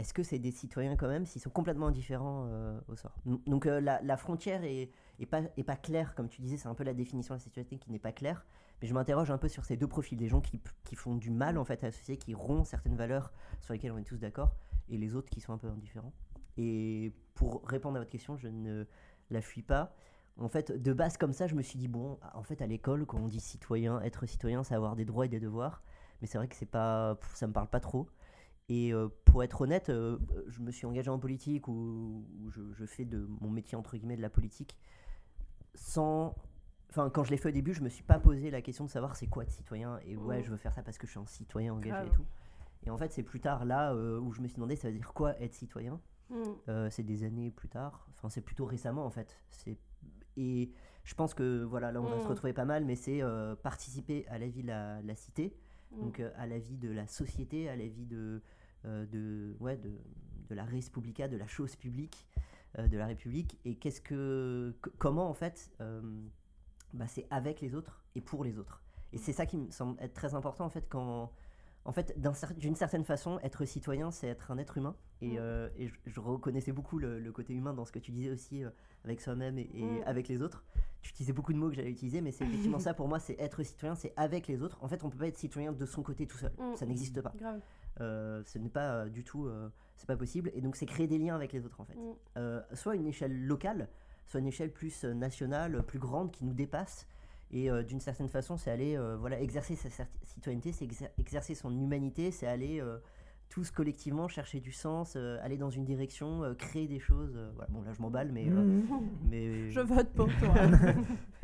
est-ce que c'est des citoyens quand même s'ils sont complètement indifférents euh, au sort? Donc- euh, la, frontière est, pas, claire, comme tu disais, c'est un peu la définition de la citoyenneté qui n'est pas claire. Mais je m'interroge un peu sur ces deux profils, des gens qui, font du mal en fait à la société, qui rompent certaines valeurs sur lesquelles on est tous d'accord, et les autres qui sont un peu indifférents. Et pour répondre à votre question, je ne la fuis pas. En fait, de base comme ça, je me suis dit bon, en fait, à l'école, quand on dit citoyen, être citoyen, c'est avoir des droits et des devoirs. Mais c'est vrai que c'est pas, ça me parle pas trop. Et euh, pour être honnête, euh, je me suis engagé en politique ou, ou je, je fais de mon métier entre guillemets de la politique sans. Enfin, quand je l'ai fait au début, je me suis pas posé la question de savoir c'est quoi être citoyen et ouais, Mm. je veux faire ça parce que je suis un citoyen engagé et tout. Et en fait, c'est plus tard là euh, où je me suis demandé ça veut dire quoi être citoyen? Mm. Euh, c'est des années plus tard. Enfin, c'est plutôt récemment en fait. C'est et je pense que voilà, là on va se Mm. retrouver pas mal, mais c'est participer à la vie de la, la cité, donc à la vie de la société, à la vie de de ouais de, de la res publica, de la chose publique, euh, de la République. Et qu'est-ce que comment en fait euh, bah, c'est avec les autres et pour les autres. Et c'est ça qui me semble être très important en fait quand en fait, d'une certaine façon, être citoyen, c'est être un être humain. Et, Mm. euh, et je, je reconnaissais beaucoup le, le côté humain dans ce que tu disais aussi euh, avec soi-même et, et Mm. avec les autres. Tu utilisais beaucoup de mots que j'allais utiliser, mais c'est effectivement ça pour moi, c'est être citoyen, c'est avec les autres. En fait, on peut pas être citoyen de son côté tout seul. Mm. Ça n'existe pas. Grave. Euh, ce n'est pas euh, du tout, euh, c'est pas possible. Et donc, c'est créer des liens avec les autres en fait. Mm. Soit une échelle locale, soit une échelle plus nationale, plus grande, qui nous dépasse. Et euh, d'une certaine façon, c'est aller euh, voilà, exercer sa citoyenneté, c'est exer- exercer son humanité, c'est aller euh, tous collectivement chercher du sens, aller dans une direction, créer des choses. voilà. Bon, là, je m'emballe, mais. Mhm. mais... Je vote pour toi.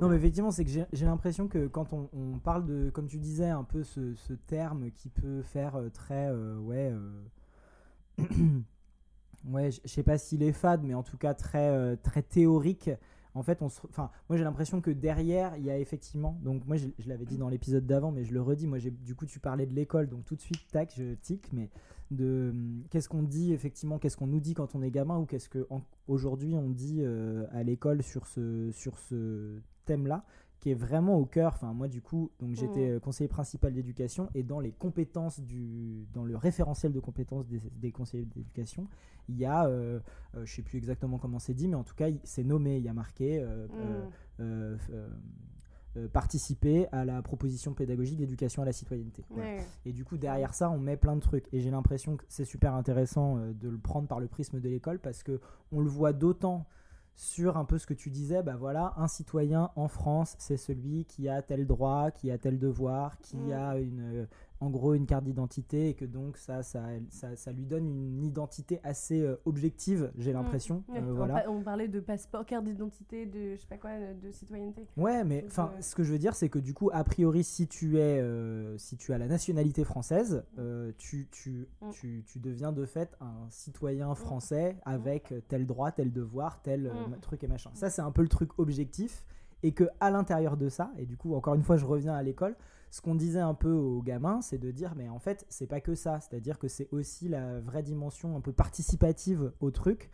Non, mais effectivement, c'est que j'ai l'impression que quand on, on parle de, comme tu disais, un peu ce, ce terme qui peut faire euh, très, euh, ouais, euh, ouais, je sais pas s'il est fade, mais en tout cas très, euh, très théorique. En fait, on se, enfin, moi j'ai l'impression que derrière, il y a effectivement, donc moi je, je l'avais dit dans l'épisode d'avant, mais je le redis, moi j'ai, du coup tu parlais de l'école, donc tout de suite, tac, je tic, mais de hum, qu'est-ce qu'on dit effectivement, qu'est-ce qu'on nous dit quand on est gamin, ou qu'est-ce que en- aujourd'hui on dit euh, à l'école sur ce, sur ce thème-là, qui est vraiment au cœur. Enfin, moi, du coup, donc j'étais Mhm. euh, conseiller principal d'éducation et dans les compétences du, dans le référentiel de compétences des, des conseillers d'éducation, il y a, euh, euh, je sais plus exactement comment c'est dit, mais en tout cas, c'est nommé, il y a marqué. euh, Mm. participer à la proposition pédagogique d'éducation à la citoyenneté. Ouais. Et du coup, derrière ça, on met plein de trucs. Et j'ai l'impression que c'est super intéressant de le prendre par le prisme de l'école parce que on le voit d'autant sur un peu ce que tu disais, bah voilà, un citoyen en France, c'est celui qui a tel droit, qui a tel devoir, qui Mm. a une, euh, en gros une carte d'identité et que donc ça, ça, ça, ça lui donne une identité assez euh, objective, j'ai l'impression. Ouais, Euh, on, voilà. pa- on parlait de passeport, carte d'identité, de je sais pas quoi, de, citoyenneté. Ouais, mais enfin, euh, ce que je veux dire, c'est que du coup, a priori, si tu es, euh, si tu as la nationalité française, euh, tu, tu, Mm. tu, tu deviens de fait un citoyen français avec tel droit, tel devoir, tel Mm. truc et machin. Ça, c'est un peu le truc objectif, et que à l'intérieur de ça, et du coup, encore une fois, je reviens à l'école. Ce qu'on disait un peu aux gamins, c'est de dire, mais en fait, c'est pas que ça. C'est-à-dire que c'est aussi la vraie dimension un peu participative au truc.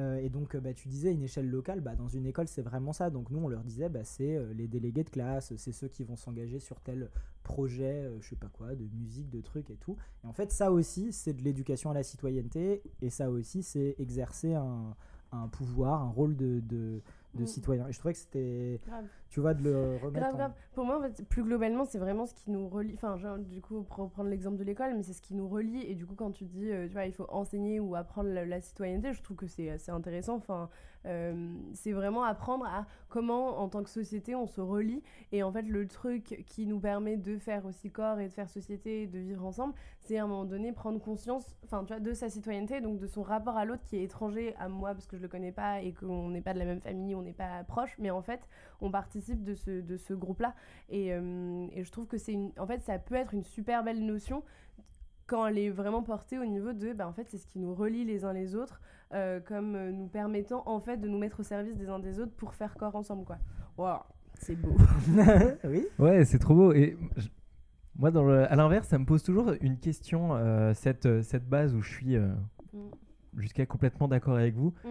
Euh, et donc, bah, tu disais une échelle locale, bah, dans une école, c'est vraiment ça. Donc, nous, on leur disait, bah, c'est euh, les délégués de classe, c'est ceux qui vont s'engager sur tel projet, euh, je sais pas quoi, de musique, de trucs et tout. Et en fait, ça aussi, c'est de l'éducation à la citoyenneté. Et ça aussi, c'est exercer un, un pouvoir, un rôle de, de Mm. citoyen. Et je trouvais que c'était, tu vois, de le remettre. Grave, en- grave. Pour moi, en fait, plus globalement, c'est vraiment ce qui nous relie. Enfin, genre, du coup, pour reprendre l'exemple de l'école, mais c'est ce qui nous relie. Et du coup, quand tu dis, euh, tu vois, il faut enseigner ou apprendre la, la citoyenneté, je trouve que c'est assez intéressant. Enfin, c'est vraiment apprendre à comment, en tant que société, on se relie. Et en fait, le truc qui nous permet de faire aussi corps et de faire société et de vivre ensemble, c'est à un moment donné prendre conscience, enfin, tu vois, de sa citoyenneté, donc de son rapport à l'autre qui est étranger à moi parce que je le connais pas et qu'on n'est pas de la même famille, on n'est pas proche, mais en fait, on participe de ce, de ce groupe-là. Et, euh, et je trouve que c'est une. En fait, ça peut être une super belle notion quand elle est vraiment portée au niveau de. Bah, en fait, c'est ce qui nous relie les uns les autres, euh, comme euh, nous permettant, en fait, de nous mettre au service des uns des autres pour faire corps ensemble, quoi. Waouh, c'est beau. oui. Ouais, c'est trop beau. Et je- moi, dans le- à l'inverse, ça me pose toujours une question, euh, cette, cette base où je suis euh, Mm. jusqu'à complètement d'accord avec vous. Mm.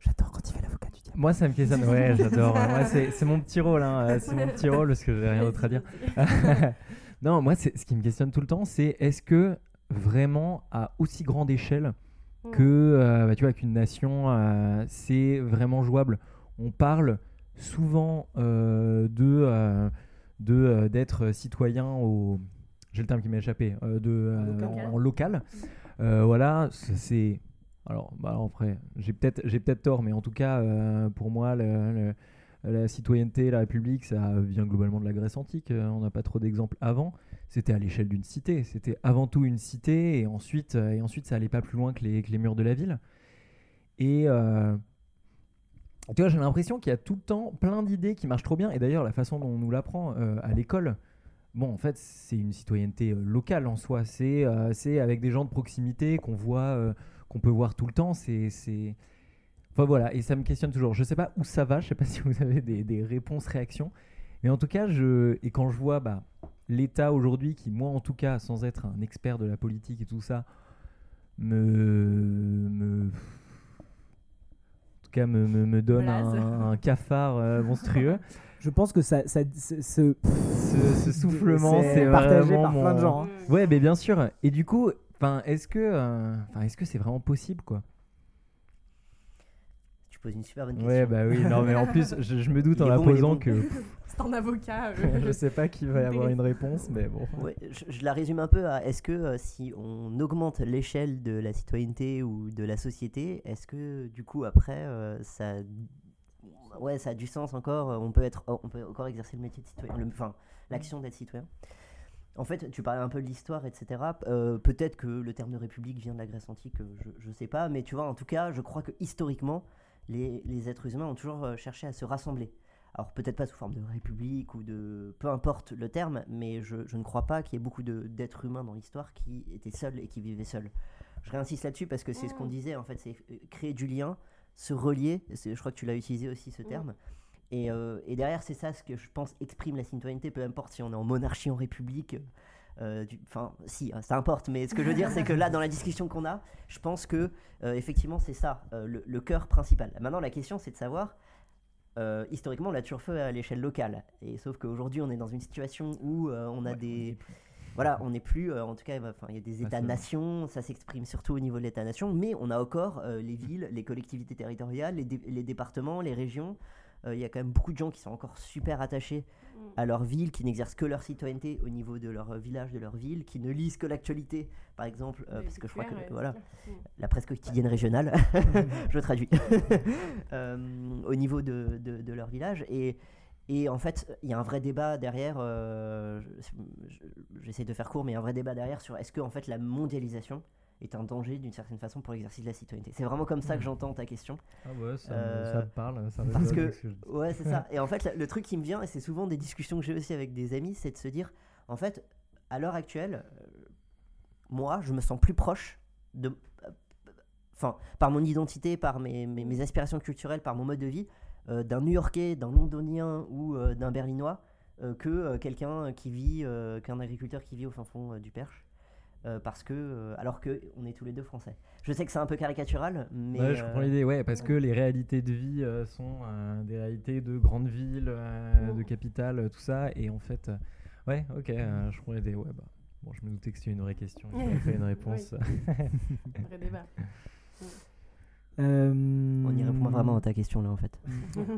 J'adore quand il fait l'avocat du diable. Moi, ça me questionne. Ouais, j'adore. Moi, c'est c'est mon petit rôle. hein, C'est mon petit rôle parce que j'ai rien d'autre à dire. non, moi, c'est- ce qui me questionne tout le temps, c'est est-ce que vraiment à aussi grande échelle Mm. que euh, bah, tu vois qu'une nation, euh, c'est vraiment jouable. On parle souvent euh, de de d'être citoyen au j'ai le terme qui m'est échappé de local. en, en local. Voilà, c'est alors bah après j'ai peut-être j'ai peut-être tort, mais en tout cas euh, pour moi le- le- la citoyenneté, la République, ça vient globalement de la Grèce antique. euh, on n'a pas trop d'exemples avant. C'était à l'échelle d'une cité. C'était avant tout une cité et ensuite, euh, et ensuite ça allait pas plus loin que les, que les murs de la ville. Et euh, tu vois, j'ai l'impression qu'il y a tout le temps plein d'idées qui marchent trop bien. Et d'ailleurs, la façon dont on nous l'apprend euh, à l'école, bon, en fait, c'est une citoyenneté euh, locale en soi. C'est euh, avec des gens de proximité qu'on voit, qu'on peut voir tout le temps. C'est- Enfin voilà, et ça me questionne toujours. Je sais pas où ça va, je sais pas si vous avez des, des réponses, réactions. Mais en tout cas, je... et quand je vois bah, l'État aujourd'hui, qui moi en tout cas, sans être un expert de la politique et tout ça, me, me... en tout cas me, me, me donne un, un cafard euh, monstrueux. Je pense que ça, ça, ce, ce- ce, ce soufflement, C'est partagé par plein de gens, hein. Ouais, mais bien sûr. Et du coup, enfin, est-ce que, euh, enfin, est-ce que c'est vraiment possible, quoi? Tu poses une super bonne question. Ouais, bah oui. Non, mais en plus, je, je me doute Il en la bon, posant bon. que C'est un avocat. euh, je sais pas qui va y avoir une réponse, mais bon. Ouais, je, je la résume un peu à est-ce que euh, si on augmente l'échelle de la citoyenneté ou de la société, est-ce que du coup après euh, ça, ouais, ça a du sens encore euh, On peut être, on peut encore exercer le métier de citoyen, le- enfin l'action d'être citoyen? En fait, tu parlais un peu de l'histoire, etc. Euh, Peut-être que le terme de république vient de la Grèce antique, je, je sais pas, mais tu vois, en tout cas, je crois que historiquement, les, les êtres humains ont toujours cherché à se rassembler. Alors peut-être pas sous forme de république ou de... Peu importe le terme, mais je, je ne crois pas qu'il y ait beaucoup d'êtres humains dans l'histoire qui étaient seuls et qui vivaient seuls. Je réinsiste là-dessus parce que c'est ce qu'on Mm. disait, en fait, c'est euh, créer du lien, se relier, je crois que tu l'as utilisé aussi ce Mm. terme. Et, euh, et derrière, c'est ça ce que je pense exprime la citoyenneté, peu importe si on est en monarchie, en république. euh, Enfin, si, hein, ça importe, mais ce que je veux dire, c'est que là, dans la discussion qu'on a, je pense que, euh, effectivement, c'est ça, le, le cœur principal. Maintenant, la question, c'est de savoir, euh, historiquement, on l'a toujours fait à l'échelle locale. Et sauf qu'aujourd'hui, on est dans une situation où euh, on a des. Voilà, on n'est plus, euh, en tout cas, enfin, il y a des États-nations, ça s'exprime surtout au niveau de l'État-nation, mais on a encore les villes, les collectivités territoriales, les, dé- les départements, les régions, euh, il y a quand même beaucoup de gens qui sont encore super attachés à leur ville, qui n'exercent que leur citoyenneté au niveau de leur euh, village, de leur ville, qui ne lisent que l'actualité, par exemple, euh, parce que je crois que ouais, voilà. Mm. la presse quotidienne régionale, je traduis, Euh, au niveau de, de- de leur village. Et, et en fait, il y a un vrai débat derrière, euh, je- je- j'essaie de faire court, mais il y a un vrai débat derrière sur est-ce que en fait la mondialisation est un danger d'une certaine façon pour l'exercice de la citoyenneté. C'est vraiment comme ça que j'entends ta question. Ah ouais, ça, Euh, ça me parle. Ça parce que, ouais, c'est ça. Et en fait, le truc qui me vient, et c'est souvent des discussions que j'ai aussi avec des amis, c'est de se dire, en fait, à l'heure actuelle, euh, moi, je me sens plus proche de, euh, enfin, par mon identité, par mes, mes, mes aspirations culturelles, par mon mode de vie, euh, d'un New-Yorkais, d'un Londonien ou euh, d'un Berlinois, euh, que euh, quelqu'un qui vit, euh, qu'un agriculteur qui vit au fin fond euh, du Perche. Euh, parce que, euh, alors que on est tous les deux français. Je sais que c'est un peu caricatural, mais Ouais, je euh, comprends l'idée, ouais, parce que les réalités de vie euh, sont euh, des réalités de grandes villes, euh, de capitales, euh, tout ça, et en fait, euh, ouais, ok, euh, je comprends l'idée, ouais, bah, bon, je me doutais que c'était une vraie question, une réponse. Vrai débat. Euh, on y répond vraiment à ta question là en fait.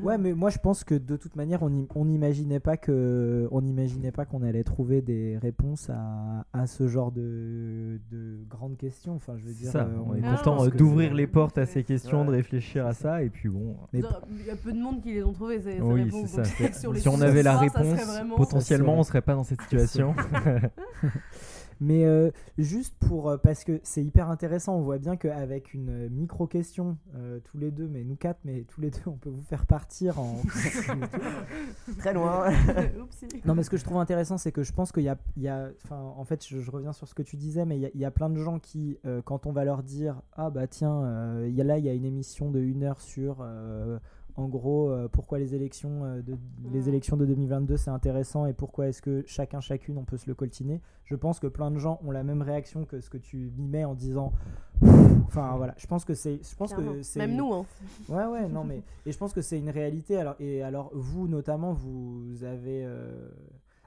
ouais, mais moi je pense que de toute manière, on im- on n'imaginait pas que on n'imaginait pas qu'on allait trouver des réponses à, à ce genre de, de grandes questions. Enfin, je veux dire, ça, euh, on est Ah, content euh, d'ouvrir les portes à ces questions, de réfléchir à ça, et puis bon. Mais Genre, Il y a peu de monde qui les ont trouvés. ces- ces Oui, réponses, c'est ça. sur les Si on avait la soir, réponse, vraiment- potentiellement, on serait pas dans cette situation. Mais euh, juste pour. euh, parce que c'est hyper intéressant, on voit bien qu'avec une micro-question, euh, tous les deux, mais nous quatre, mais tous les deux, on peut vous faire partir en. Très loin. Non, mais ce que je trouve intéressant, c'est que je pense qu'il y a. il y a- Enfin, en fait, je, je reviens sur ce que tu disais, mais il y a, il y a plein de gens qui, euh, quand on va leur dire Ah, bah tiens, euh, il y a là, il y a une émission de une heure sur. En gros, euh, pourquoi les élections, euh, de, les Mm. élections de 2022 c'est intéressant et pourquoi est-ce que chacun, chacune, on peut se le coltiner. Je pense que plein de gens ont la même réaction que ce que tu y mets en disant. Enfin voilà, je pense que c'est. Je pense Clairement. que c'est. Même nous, hein. Ouais, ouais, non, mais. Et je pense que c'est une réalité. Alors, et alors, vous, notamment, vous avez. euh,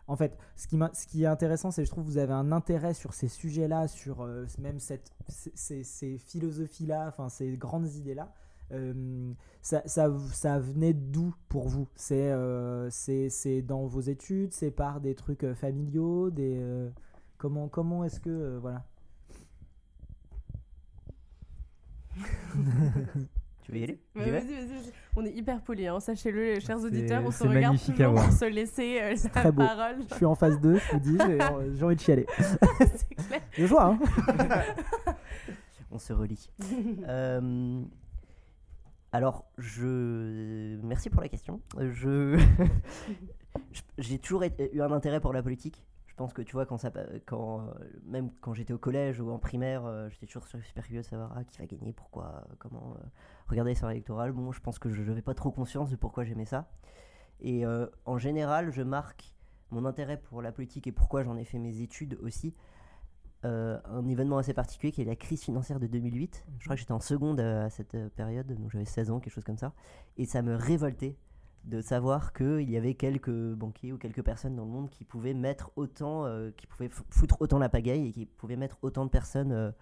En fait, ce qui, m'a- ce qui est intéressant, c'est que je trouve que vous avez un intérêt sur ces sujets-là, sur euh, même cette, ces, ces- ces philosophies-là, enfin, ces grandes idées-là. Euh, ça, ça, ça venait d'où pour vous? C'est euh, c'est c'est dans vos études C'est par des trucs euh, familiaux des, euh, Comment, comment est-ce que. euh, voilà. Tu veux y aller? Ouais. On est hyper polis, hein, sachez-le, chers auditeurs. On se c'est regarde à voir. pour se laisser euh, la très beau. parole. Je suis en phase 2, je vous dis, j'ai j'ai envie de chialer. C'est clair. De joie, hein On se relie. Euh, alors, je. Merci pour la question. Je. J'ai toujours eu un intérêt pour la politique. Je pense que tu vois, euh, même quand j'étais au collège ou en primaire, euh, j'étais toujours super curieux de savoir ah, qui va gagner, pourquoi, euh, comment. regarder les soirées électorales. Bon, je pense que je n'avais pas trop conscience de pourquoi j'aimais ça. Et en général, je marque mon intérêt pour la politique et pourquoi j'en ai fait mes études aussi euh, un événement assez particulier qui est la crise financière de 2008. Je crois que j'étais en seconde euh, à cette euh, période, donc j'avais 16 ans, quelque chose comme ça. Et ça me révoltait de savoir qu'il y avait quelques banquiers ou quelques personnes dans le monde qui pouvaient mettre autant, qui pouvaient foutre autant la pagaille et qui pouvaient mettre autant de personnes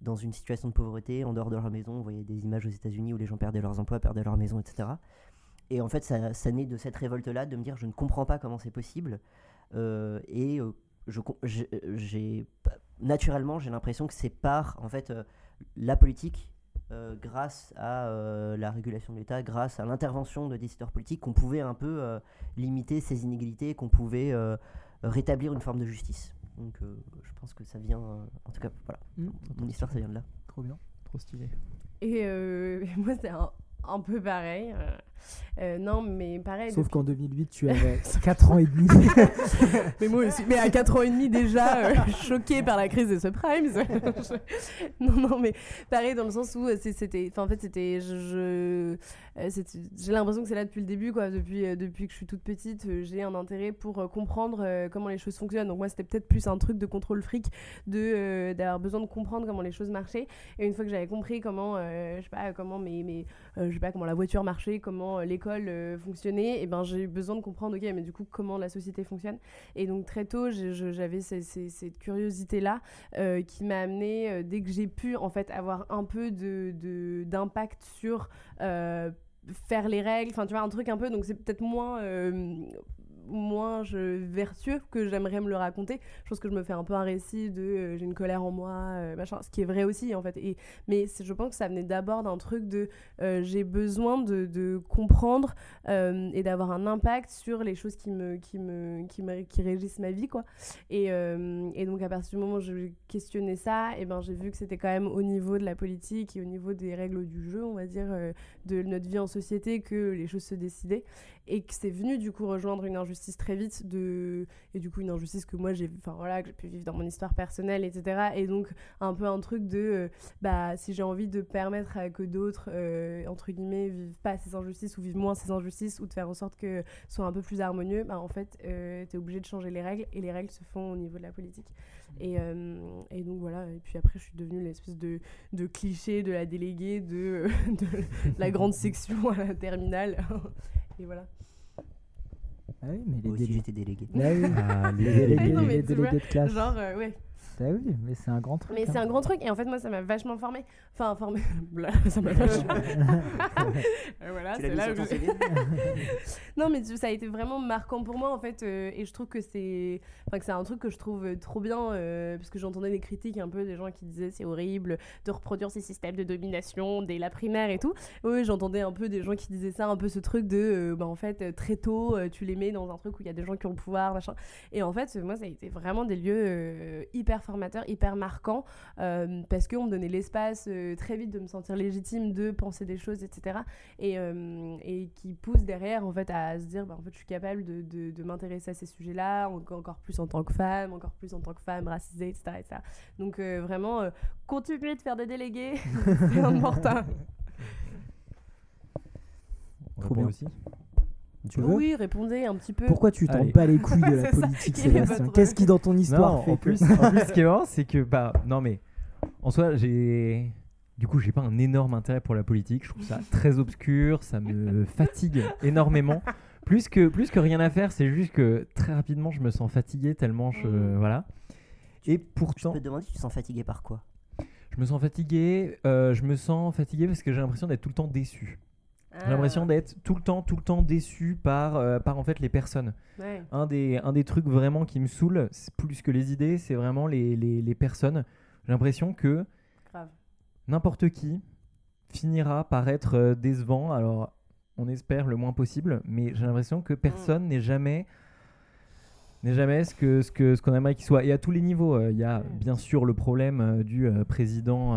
dans une situation de pauvreté, en dehors de leur maison. On voyait des images aux États-Unis où les gens perdaient leurs emplois, perdaient leur maison, etc. Et en fait, ça, naît de cette révolte-là, de me dire je ne comprends pas comment c'est possible. Et je, j'ai naturellement, j'ai l'impression que c'est par en fait euh, la politique, euh, grâce à euh, la régulation de l'État, grâce à l'intervention de décideurs politiques, qu'on pouvait un peu euh, limiter ces inégalités, qu'on pouvait euh, rétablir une forme de justice. Donc, euh, je pense que ça vient, euh, en tout cas, voilà, Mm. mon histoire, ça vient de là. Trop bien. Trop stylé. Et euh, moi, c'est un, un peu pareil. euh, euh, non, mais pareil. Sauf depuis- qu'en 2008, tu avais 4 ans et demi. Mais moi aussi. Mais à 4 ans et demi déjà, euh, choquée par la crise des subprimes. Non, non, mais pareil dans le sens où euh, c'était. Enfin, en fait, c'était. Je, j'ai l'impression que c'est là depuis le début, quoi. Depuis, euh, depuis que je suis toute petite, euh, j'ai un intérêt pour euh, comprendre euh, comment les choses fonctionnent. Donc, moi, c'était peut-être plus un truc de contrôle fric, de, euh, d'avoir besoin de comprendre comment les choses marchaient. Et une fois que j'avais compris comment, euh, je sais pas, comment mes, mes, euh, je sais pas comment la voiture marchait, comment euh, l'école euh, fonctionnait, et ben j'ai eu besoin de comprendre, ok, mais du coup comment la société fonctionne. Et donc très tôt, j'avais cette curiosité là qui m'a amené euh, dès que j'ai pu en fait avoir un peu de de- d'impact sur euh, faire les règles, enfin tu vois un truc un peu donc c'est peut-être moins euh, moins je, vertueux que j'aimerais me le raconter. Je pense que je me fais un peu un récit de euh, j'ai une colère en moi, euh, machin, ce qui est vrai aussi en fait. Et, mais je pense que ça venait d'abord d'un truc de euh, j'ai besoin de, comprendre et d'avoir un impact sur les choses qui me, qui me, qui me, qui régissent ma vie quoi. Et, donc à partir du moment où je questionnais ça, et ben j'ai vu que c'était quand même au niveau de la politique et au niveau des règles du jeu, on va dire, de notre vie en société que les choses se décidaient et que c'est venu du coup rejoindre une injustice très vite de et du coup une injustice que moi j'ai enfin voilà que j'ai pu vivre dans mon histoire personnelle etc et donc un peu un truc de euh, bah si j'ai envie de permettre à que d'autres euh, entre guillemets vivent pas ces injustices ou vivent moins ces injustices ou de faire en sorte que soit un peu plus harmonieux bah en fait euh, t'es obligé de changer les règles et les règles se font au niveau de la politique. Et, euh, et donc voilà. Et puis après je suis devenue l'espèce de, de cliché de la déléguée de la grande section à la terminale et voilà Ah oui, mais les Moi aussi, j'étais délégué. Ah oui. Ah, les les délégués. délégués, Non, mais les tu vois, délégués de classe. Genre, euh, ouais. Ah oui, mais c'est un grand truc. Mais hein. c'est un grand truc. Et en fait, moi, ça m'a vachement formé. Enfin, formé. Là, ça m'a vachement. Euh, voilà, c'est là où je- non, mais ça a été vraiment marquant pour moi, en fait. euh, et je trouve que c'est. Enfin, que c'est un truc que je trouve euh, trop bien. euh, parce que j'entendais des critiques un peu des gens qui disaient c'est horrible de reproduire ces systèmes de domination dès la primaire et tout. Oui, j'entendais un peu des gens qui disaient ça, un peu ce truc de. euh, bah, en fait, très tôt, euh, tu les mets dans un truc où il y a des gens qui ont le pouvoir, machin. Et en fait, moi, ça a été vraiment des lieux euh, hyper formateurs, hyper marquants, euh, parce qu'on me donnait l'espace euh, très vite de me sentir légitime, de penser des choses, etc. Et, euh, et qui pousse derrière, en fait, à se dire, bah, en fait, je suis capable de, de- de m'intéresser à ces sujets-là, en- encore plus en tant que femme, encore plus en tant que femme racisée, etc. etc. Donc, euh, vraiment, euh, continuer de faire des délégués, c'est important. On Trop bien. aussi. Tu veux Oui, répondez un petit peu. Pourquoi tu t'en Allez. bats les couilles de la politique, Sébastien Qu'est-ce qui dans ton histoire Non, fait en que- plus, en plus, ce qui est marrant, c'est que bah non mais en soi j'ai du coup j'ai pas un énorme intérêt pour la politique. Je trouve ça très obscur, ça me fatigue énormément. Plus que plus que rien à faire, c'est juste que très rapidement je me sens fatigué tellement je Mm. voilà. Et Je pourtant peux te demander, tu te sens fatigué par quoi? Je me sens fatigué. euh, je me sens fatigué parce que j'ai l'impression d'être tout le temps déçu. J'ai l'impression Ah, d'être tout le temps tout le temps déçu par euh, par en fait les personnes. ouais. un des, un des trucs vraiment qui me saoule, plus que les idées, c'est vraiment les, les, les personnes. J'ai l'impression que n'importe qui finira par être euh, décevant. Alors, on espère le moins possible, mais j'ai l'impression que personne n'est jamais n'est jamais ce que ce que ce qu'on aimerait qu'il soit. Et à tous les niveaux Euh, il y a bien sûr le problème euh, du euh, président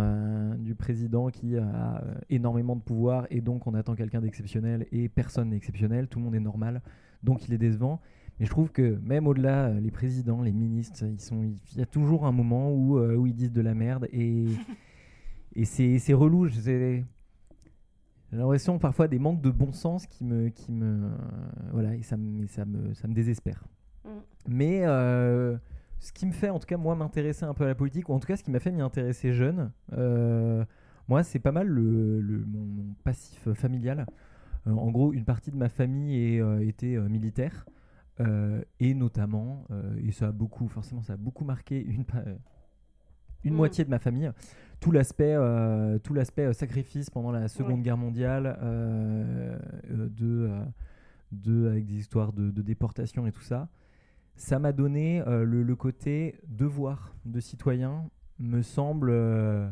du président qui a énormément de pouvoir et donc on attend quelqu'un d'exceptionnel et personne n'est exceptionnel tout le monde est normal donc il est décevant. Mais je trouve que même au-delà les présidents les ministres ils sont il y a toujours un moment où où ils disent de la merde et et c'est c'est relou. J'ai l'impression parfois des manques de bon sens qui me qui me voilà et ça me ça me ça me désespère Mm. mais euh, ce qui me fait, en tout cas, moi, m'intéresser un peu à la politique, ou en tout cas, ce qui m'a fait m'y intéresser jeune, euh, moi, c'est pas mal le, le- mon, mon passif familial. Euh, en gros, une partie de ma famille est, était militaire, et notamment, et ça a beaucoup, forcément, ça a beaucoup marqué une, une Mm. moitié de ma famille. Tout l'aspect, euh, tout l'aspect euh, sacrifice pendant la Seconde Ouais. Guerre mondiale, euh, de, de, avec des histoires de, de déportation et tout ça ça m'a donné euh, le, le côté devoir de citoyen, me semble. euh,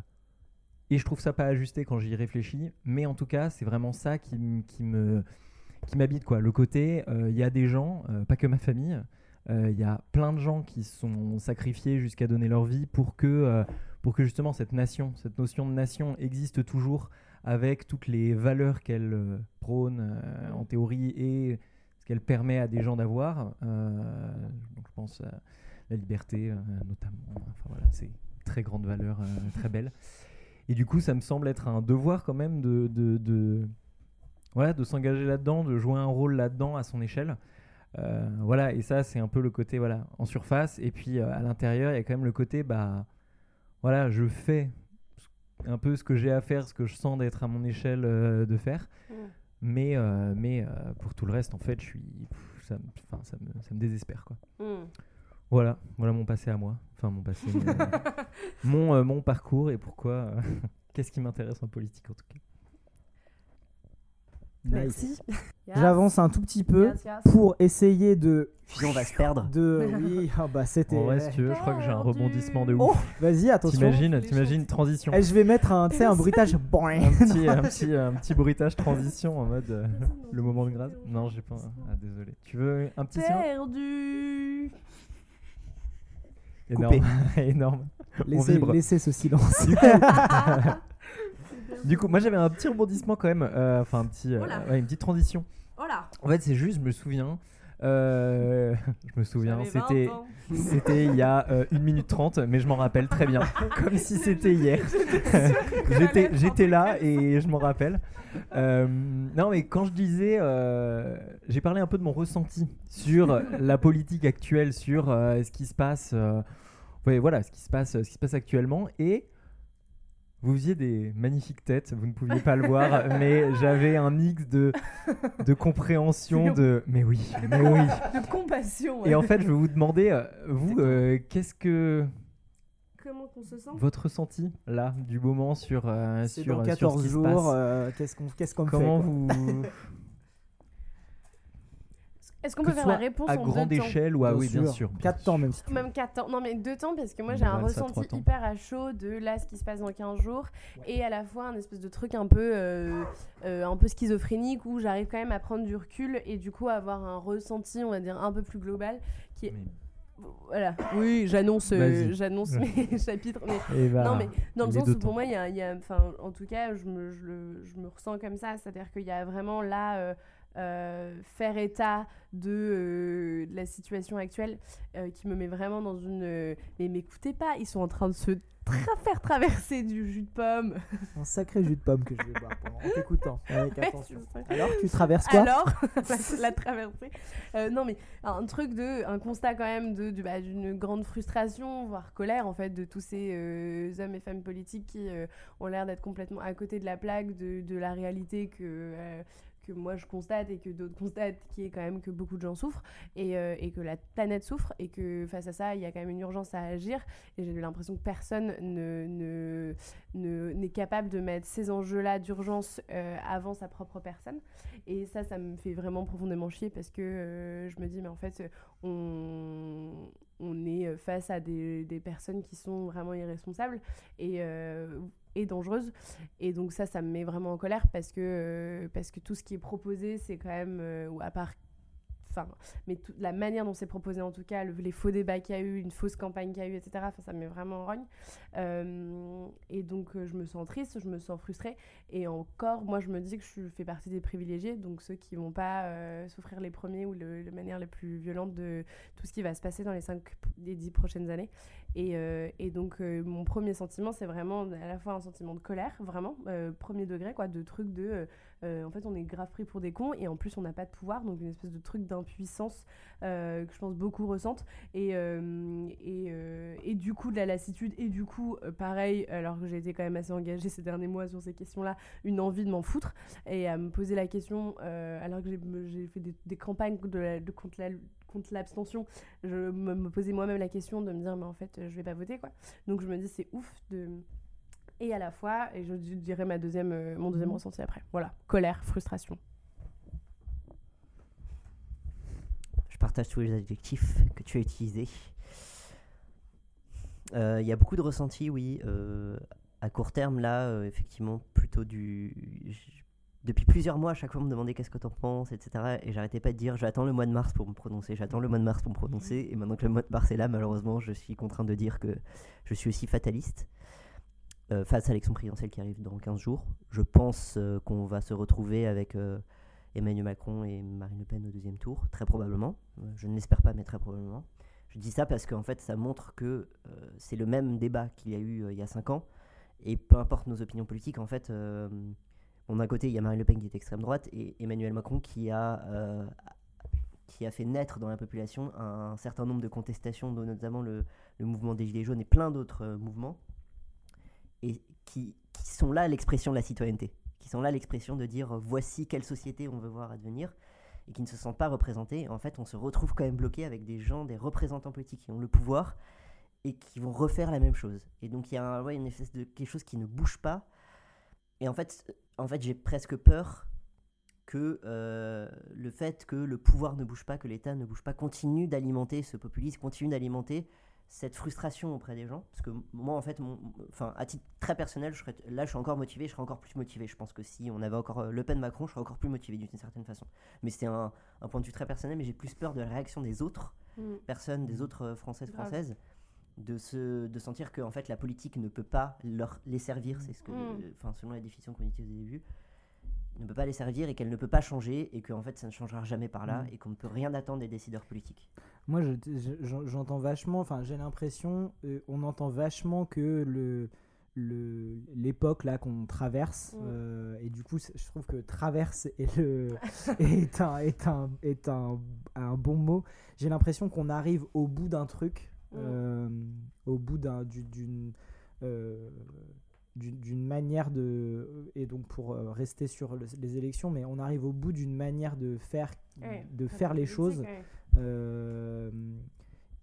et je trouve ça pas ajusté quand j'y réfléchis, mais en tout cas, c'est vraiment ça qui, qui me qui m'habite quoi. Le côté, euh, il y a des gens, pas que ma famille, il y a plein de gens qui sont sacrifiés jusqu'à donner leur vie pour que pour que justement cette nation, cette notion de nation existe toujours avec toutes les valeurs qu'elle prône en théorie et qu'elle permet à des gens d'avoir. Euh, donc je pense à la liberté euh, notamment. Enfin voilà, c'est très grande valeur, euh, très belle. Et du coup, ça me semble être un devoir quand même de, voilà, de s'engager là-dedans, de jouer un rôle là-dedans à son échelle. Voilà, et ça, c'est un peu le côté voilà, en surface. Et puis à l'intérieur, il y a quand même le côté, bah, voilà, je fais un peu ce que j'ai à faire, ce que je sens d'être à mon échelle de faire. Mm. Mais, euh, mais euh, pour tout le reste, en fait, je suis, pff, ça, me- ça, me, ça me désespère. Quoi. Mm. Voilà, voilà mon passé à moi. Enfin, mon passé. mon, mon, euh, mon parcours et pourquoi. euh, Qu'est-ce qui m'intéresse en politique en tout cas Merci. Yes. J'avance un tout petit peu Yes, yes. pour essayer de. Puis on va se perdre. De. Oui, ah bah c'était. En vrai, si tu veux, je crois que j'ai un rebondissement de Oh, ouf. vas-y, attention. T'imagines, t'imagines transition. Eh, je vais mettre un, tu sais, un bruitage. Un petit, un petit, un petit bruitage transition en mode euh, le moment de grâce. Non, j'ai pas. Ah, désolé. Tu veux un petit Perdu. Énorme. Énorme. On Laissez, vibre. laissez ce silence. Du coup, moi j'avais un petit rebondissement quand même. euh, Enfin, un petit, euh, ouais, une petite transition. Oh là. En fait, c'est juste, je me souviens. euh, je me souviens, J'avais 20 c'était c'était il y a euh, 1 minute 30, mais je m'en rappelle très bien, comme si c'était hier. J'étais j'étais là et je m'en rappelle. Euh, non, mais quand je disais, j'ai parlé un peu de mon ressenti sur la politique actuelle, sur ce qui se passe, ouais, voilà, ce qui se passe, ce qui se passe actuellement, et vous faisiez des magnifiques têtes, vous ne pouviez pas le voir, mais j'avais un mix de, de compréhension, de mais oui, mais oui. De compassion. Et en fait, je vais vous demander, euh, vous, euh, qu'est-ce que Comment qu'on se sent? votre ressenti là du moment sur euh, sur dans sur ce 14 qui se jours, euh, qu'est-ce qu'on qu'est-ce qu'on fait Comment quoi? vous Est-ce qu'on peut faire la réponse à en grande deux temps échelle ou à oui bien sûr. 4 temps même si tu veux. Même 4 temps. Non, mais 2 temps, parce que moi j'ai un à ressenti hyper à chaud de là, ce qui se passe dans 15 jours, et à la fois un espèce de truc un peu, euh, euh, un peu schizophrénique où j'arrive quand même à prendre du recul et du coup à avoir un ressenti, on va dire, un peu plus global qui est. Voilà, oui, j'annonce euh, j'annonce mes chapitres. Mais... Et bah, non, mais dans le sens où pour temps. moi, il y a, y a- en tout cas, je me, je le- je me ressens comme ça. C'est-à-dire qu'il y a vraiment là, euh, euh, faire état de, euh, de la situation actuelle euh, qui me met vraiment dans une. mais m'écoutez pas, ils sont en train de se tra- faire traverser du jus de pomme. Un sacré jus de pomme que je vais boire pendant en t'écoutant. Avec Ouais, attention. c'est ça. Alors, tu traverses quoi? Alors, la, la traversée. Euh, non, mais un truc de, un constat quand même de, du- bah, d'une grande frustration, voire colère en fait, de tous ces euh, hommes et femmes politiques qui euh, ont l'air d'être complètement à côté de la plaque, de, de la réalité que. Que moi je constate et que d'autres constatent, qui est quand même que beaucoup de gens souffrent et, euh, et que la planète souffre et que face à ça, il y a quand même une urgence à agir. Et j'ai l'impression que personne ne, ne, ne- n'est capable de mettre ces enjeux-là d'urgence euh, avant sa propre personne. Et ça, ça me fait vraiment profondément chier parce que euh, je me dis, mais en fait, on, on est face à des, des personnes qui sont vraiment irresponsables et, et dangereuses. Et donc ça, ça me met vraiment en colère parce que, euh, parce que tout ce qui est proposé, c'est quand même, euh, ou à part enfin, mais tout- la manière dont c'est proposé en tout cas, le- les faux débats qu'il y a eu, une fausse campagne qu'il y a eu, etc., ça me met vraiment en rogne. Euh, et donc je me sens triste, je me sens frustrée. Et encore, moi je me dis que je fais partie des privilégiés, donc ceux qui vont pas souffrir les premiers ou de manière les plus violente de tout ce qui va se passer dans les 5 les 10 prochaines années. Et, euh, et donc euh, mon premier sentiment, c'est vraiment à la fois un sentiment de colère, vraiment, euh, premier degré, quoi, de truc de... en fait, on est grave pris pour des cons et en plus, on n'a pas de pouvoir, donc une espèce de truc d'impuissance que je pense beaucoup ressentent. Et, et, et du coup, de la lassitude, et du coup, pareil, alors que j'ai été quand même assez engagée ces derniers mois sur ces questions-là, une envie de m'en foutre et à me poser la question, alors que j'ai- fait des, des campagnes de la- de- contre la contre l'abstention, je me, posais moi-même la question de me dire mais en fait je vais pas voter quoi. Donc je me dis c'est ouf de et à la fois et je dirais ma deuxième euh, mon deuxième ressenti après. Voilà, colère, frustration. Je partage tous les adjectifs que tu as utilisés. Euh, Il y a beaucoup de ressentis, oui. euh, à court terme, là, euh, effectivement, plutôt du. Depuis plusieurs mois, à chaque fois, on me demandait qu'est-ce que t'en penses, etc. Et j'arrêtais pas de dire j'attends le mois de mars pour me prononcer, j'attends le mois de mars pour me prononcer. Et maintenant que le mois de mars est là, malheureusement, je suis contraint de dire que je suis aussi fataliste. euh, face à l'élection présidentielle qui arrive dans 15 jours. Je pense euh, qu'on va se retrouver avec euh, Emmanuel Macron et Marine Le Pen au deuxième tour, très probablement. Je ne l'espère pas, mais très probablement. Je dis ça parce qu'en fait, ça montre que c'est le même débat qu'il y a eu il y a 5 ans. Et peu importe nos opinions politiques, en fait, on d'un côté, il y a Marine Le Pen qui est extrême droite et Emmanuel Macron qui a, euh, qui a fait naître dans la population un, certain nombre de contestations, dont notamment le, le mouvement des Gilets jaunes et plein d'autres euh, mouvements, et qui, qui sont là l'expression de la citoyenneté, qui sont là l'expression de dire euh, voici quelle société on veut voir advenir, et qui ne se sentent pas représentés. En fait, on se retrouve quand même bloqué avec des gens, des représentants politiques qui ont le pouvoir et qui vont refaire la même chose. Et donc il y a un- une espèce de quelque chose qui ne bouge pas. Et en fait, en fait j'ai presque peur que euh, le fait que le pouvoir ne bouge pas, que l'État ne bouge pas, continue d'alimenter ce populisme, continue d'alimenter cette frustration auprès des gens. Parce que moi, en fait, mon, enfin, à titre très personnel, je serais, là, je suis encore motivé, je serais encore plus motivé. Je pense que si on avait encore euh, Le Pen-Macron, je serais encore plus motivé d'une certaine façon. Mais c'est un, un point de vue très personnel, mais j'ai plus peur de la réaction des autres Mm. personnes, des autres euh, Françaises, Grave. De, se, de sentir que en fait, la politique ne peut pas leur, les servir, c'est ce que, Mm. enfin, selon la définition qu'on utilise au début, ne peut pas les servir et qu'elle ne peut pas changer et que en fait, ça ne changera jamais par là Mm. et qu'on ne peut rien attendre des décideurs politiques. Moi, je- je- j'en- j'entends vachement, enfin, j'ai l'impression, euh, on entend vachement que le le- l'époque là qu'on traverse Mm. euh, et du coup je trouve que traverse est le est un est un est un, un bon mot j'ai l'impression qu'on arrive au bout d'un truc Mm. euh, au bout d'un du- d'une euh, d'une manière de et donc pour euh, rester sur le- les élections mais on arrive au bout d'une manière de faire Ouais, de faire les choses ouais. euh,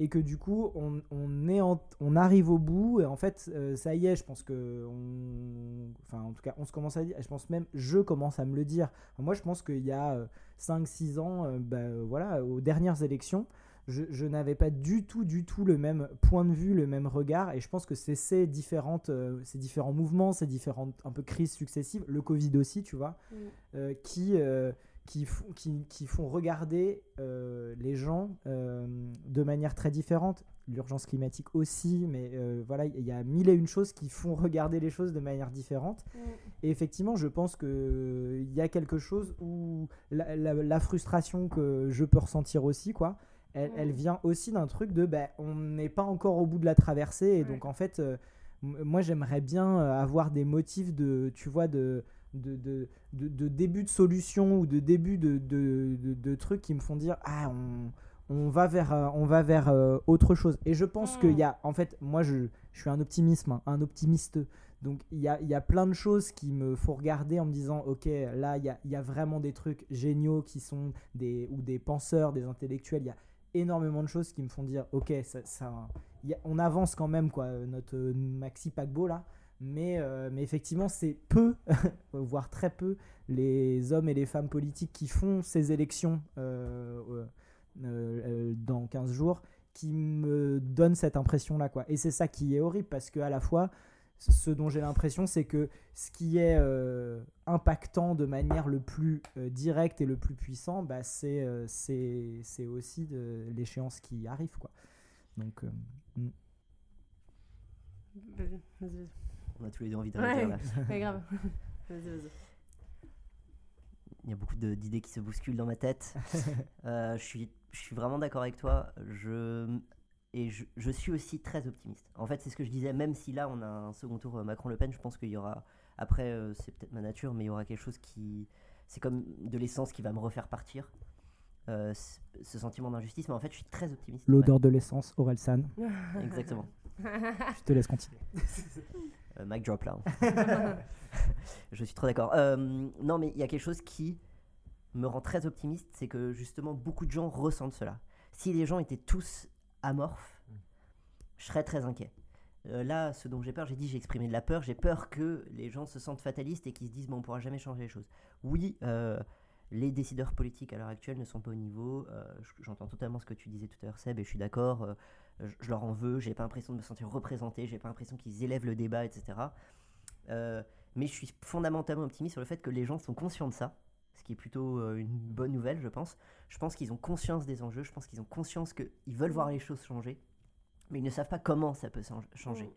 et que du coup on, on est en- on arrive au bout et en fait euh, ça y est je pense que on, enfin en tout cas on se commence à dire je pense même je commence à me le dire moi je pense qu'il y a 5-6 ans euh, bah, voilà aux dernières élections je, je n'avais pas du tout du tout le même point de vue le même regard et je pense que c'est ces différentes euh, ces différents mouvements ces différentes un peu crises successives le covid aussi tu vois Mm. euh, qui euh, qui, font- qui, qui font regarder euh, les gens de manière très différente. L'urgence climatique aussi, mais voilà, il y a mille et une choses qui font regarder les choses de manière différente. Mm. Et effectivement, je pense qu'il y a quelque chose où la, la- la frustration que je peux ressentir aussi, quoi, elle, Mm. elle vient aussi d'un truc de bah, on n'est pas encore au bout de la traversée. Et Ouais. donc, en fait, euh, moi, j'aimerais bien euh, avoir des motifs de, tu vois, de, de, de, de- de début de solution ou de début de, de, trucs qui me font dire Ah, on. On va vers, euh, on va vers euh, autre chose. Et je pense Mm. qu'il y a, en fait, moi je, je suis un optimisme, hein, un optimiste. Donc il y a, y a plein de choses qui me faut regarder en me disant ok là il y a, y a vraiment des trucs géniaux qui sont des ou des penseurs, des intellectuels. Il y a énormément de choses qui me font dire ok ça, on avance quand même quoi euh, notre euh, maxi paquebot là. Mais, euh, mais effectivement c'est peu voire très peu les hommes et les femmes politiques qui font ces élections dans 15 jours qui me donnent cette impression là quoi. Et c'est ça qui est horrible parce que à la fois ce dont j'ai l'impression, c'est que ce qui est euh, impactant de manière le plus euh, directe et le plus puissant, bah, c'est euh, c'est c'est aussi de l'échéance qui arrive. Quoi. Donc, euh, mm. Vas-y. On a tous les deux envie de Ouais. là. Grave. Il y a beaucoup de- d'idées qui se bousculent dans ma tête. Euh, je, suis, je suis vraiment d'accord avec toi. Je, et je, je suis aussi très optimiste. En fait, c'est ce que je disais, même si là, on a un second tour euh, Macron-Le Pen, je pense qu'il y aura. Après, euh, c'est peut-être ma nature, mais il y aura quelque chose qui. C'est comme de l'essence qui va me refaire partir. Euh, ce sentiment d'injustice, mais en fait, je suis très optimiste. l'odeur de l'essence, Aurel San. Exactement. Je te laisse continuer. Euh, mic drop là. hein. je suis trop d'accord. Euh, non, mais il y a quelque chose qui me rend très optimiste, c'est que justement beaucoup de gens ressentent cela. Si les gens étaient tous amorphes, je serais très inquiet. Euh, là, ce dont j'ai peur, j'ai dit, j'ai exprimé de la peur. J'ai peur que les gens se sentent fatalistes et qu'ils se disent, bon, on pourra jamais changer les choses. Oui, euh, les décideurs politiques à l'heure actuelle ne sont pas au niveau. euh, J'entends totalement ce que tu disais tout à l'heure, Seb, et je suis d'accord. je, je leur en veux. J'ai pas l'impression de me sentir représenté. J'ai pas l'impression qu'ils élèvent le débat, etc. Mais je suis fondamentalement optimiste sur le fait que les gens sont conscients de ça, ce qui est plutôt euh, une bonne nouvelle, je pense. Je pense qu'ils ont conscience des enjeux. Je pense qu'ils ont conscience qu'ils veulent voir les choses changer, mais ils ne savent pas comment ça peut change- changer.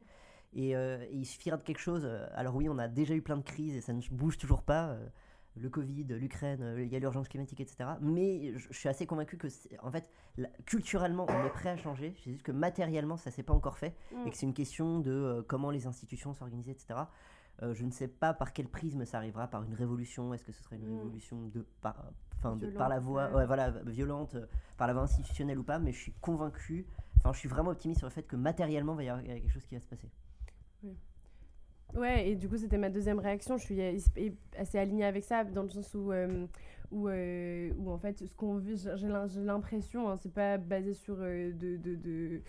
Et, euh, et il suffira de quelque chose. euh, Alors oui, on a déjà eu plein de crises et ça ne bouge toujours pas. euh, le Covid, l'Ukraine, il y a l'urgence climatique, etc. Mais je, je suis assez convaincu que, en fait, culturellement, on est prêt à changer. C'est juste que matériellement, ça s'est pas encore fait Mm. et que c'est une question de euh, comment les institutions s'organisent, etc. Euh, je ne sais pas par quel prisme ça arrivera, par une révolution. Est-ce que ce serait une Mm. révolution de par, enfin, de, par la voie, ouais. voilà, violente, euh, par la voie institutionnelle ou pas Mais je suis convaincu. Enfin, je suis vraiment optimiste sur le fait que matériellement, il va y avoir quelque chose qui va se passer. Ouais, et du coup, c'était ma deuxième réaction. Je suis euh, assez alignée avec ça, dans le sens où, euh, où, euh, où en fait, ce qu'on vit, j'ai j'ai l'im- j'ai l'impression, hein, c'est pas basé sur euh, de, de, de,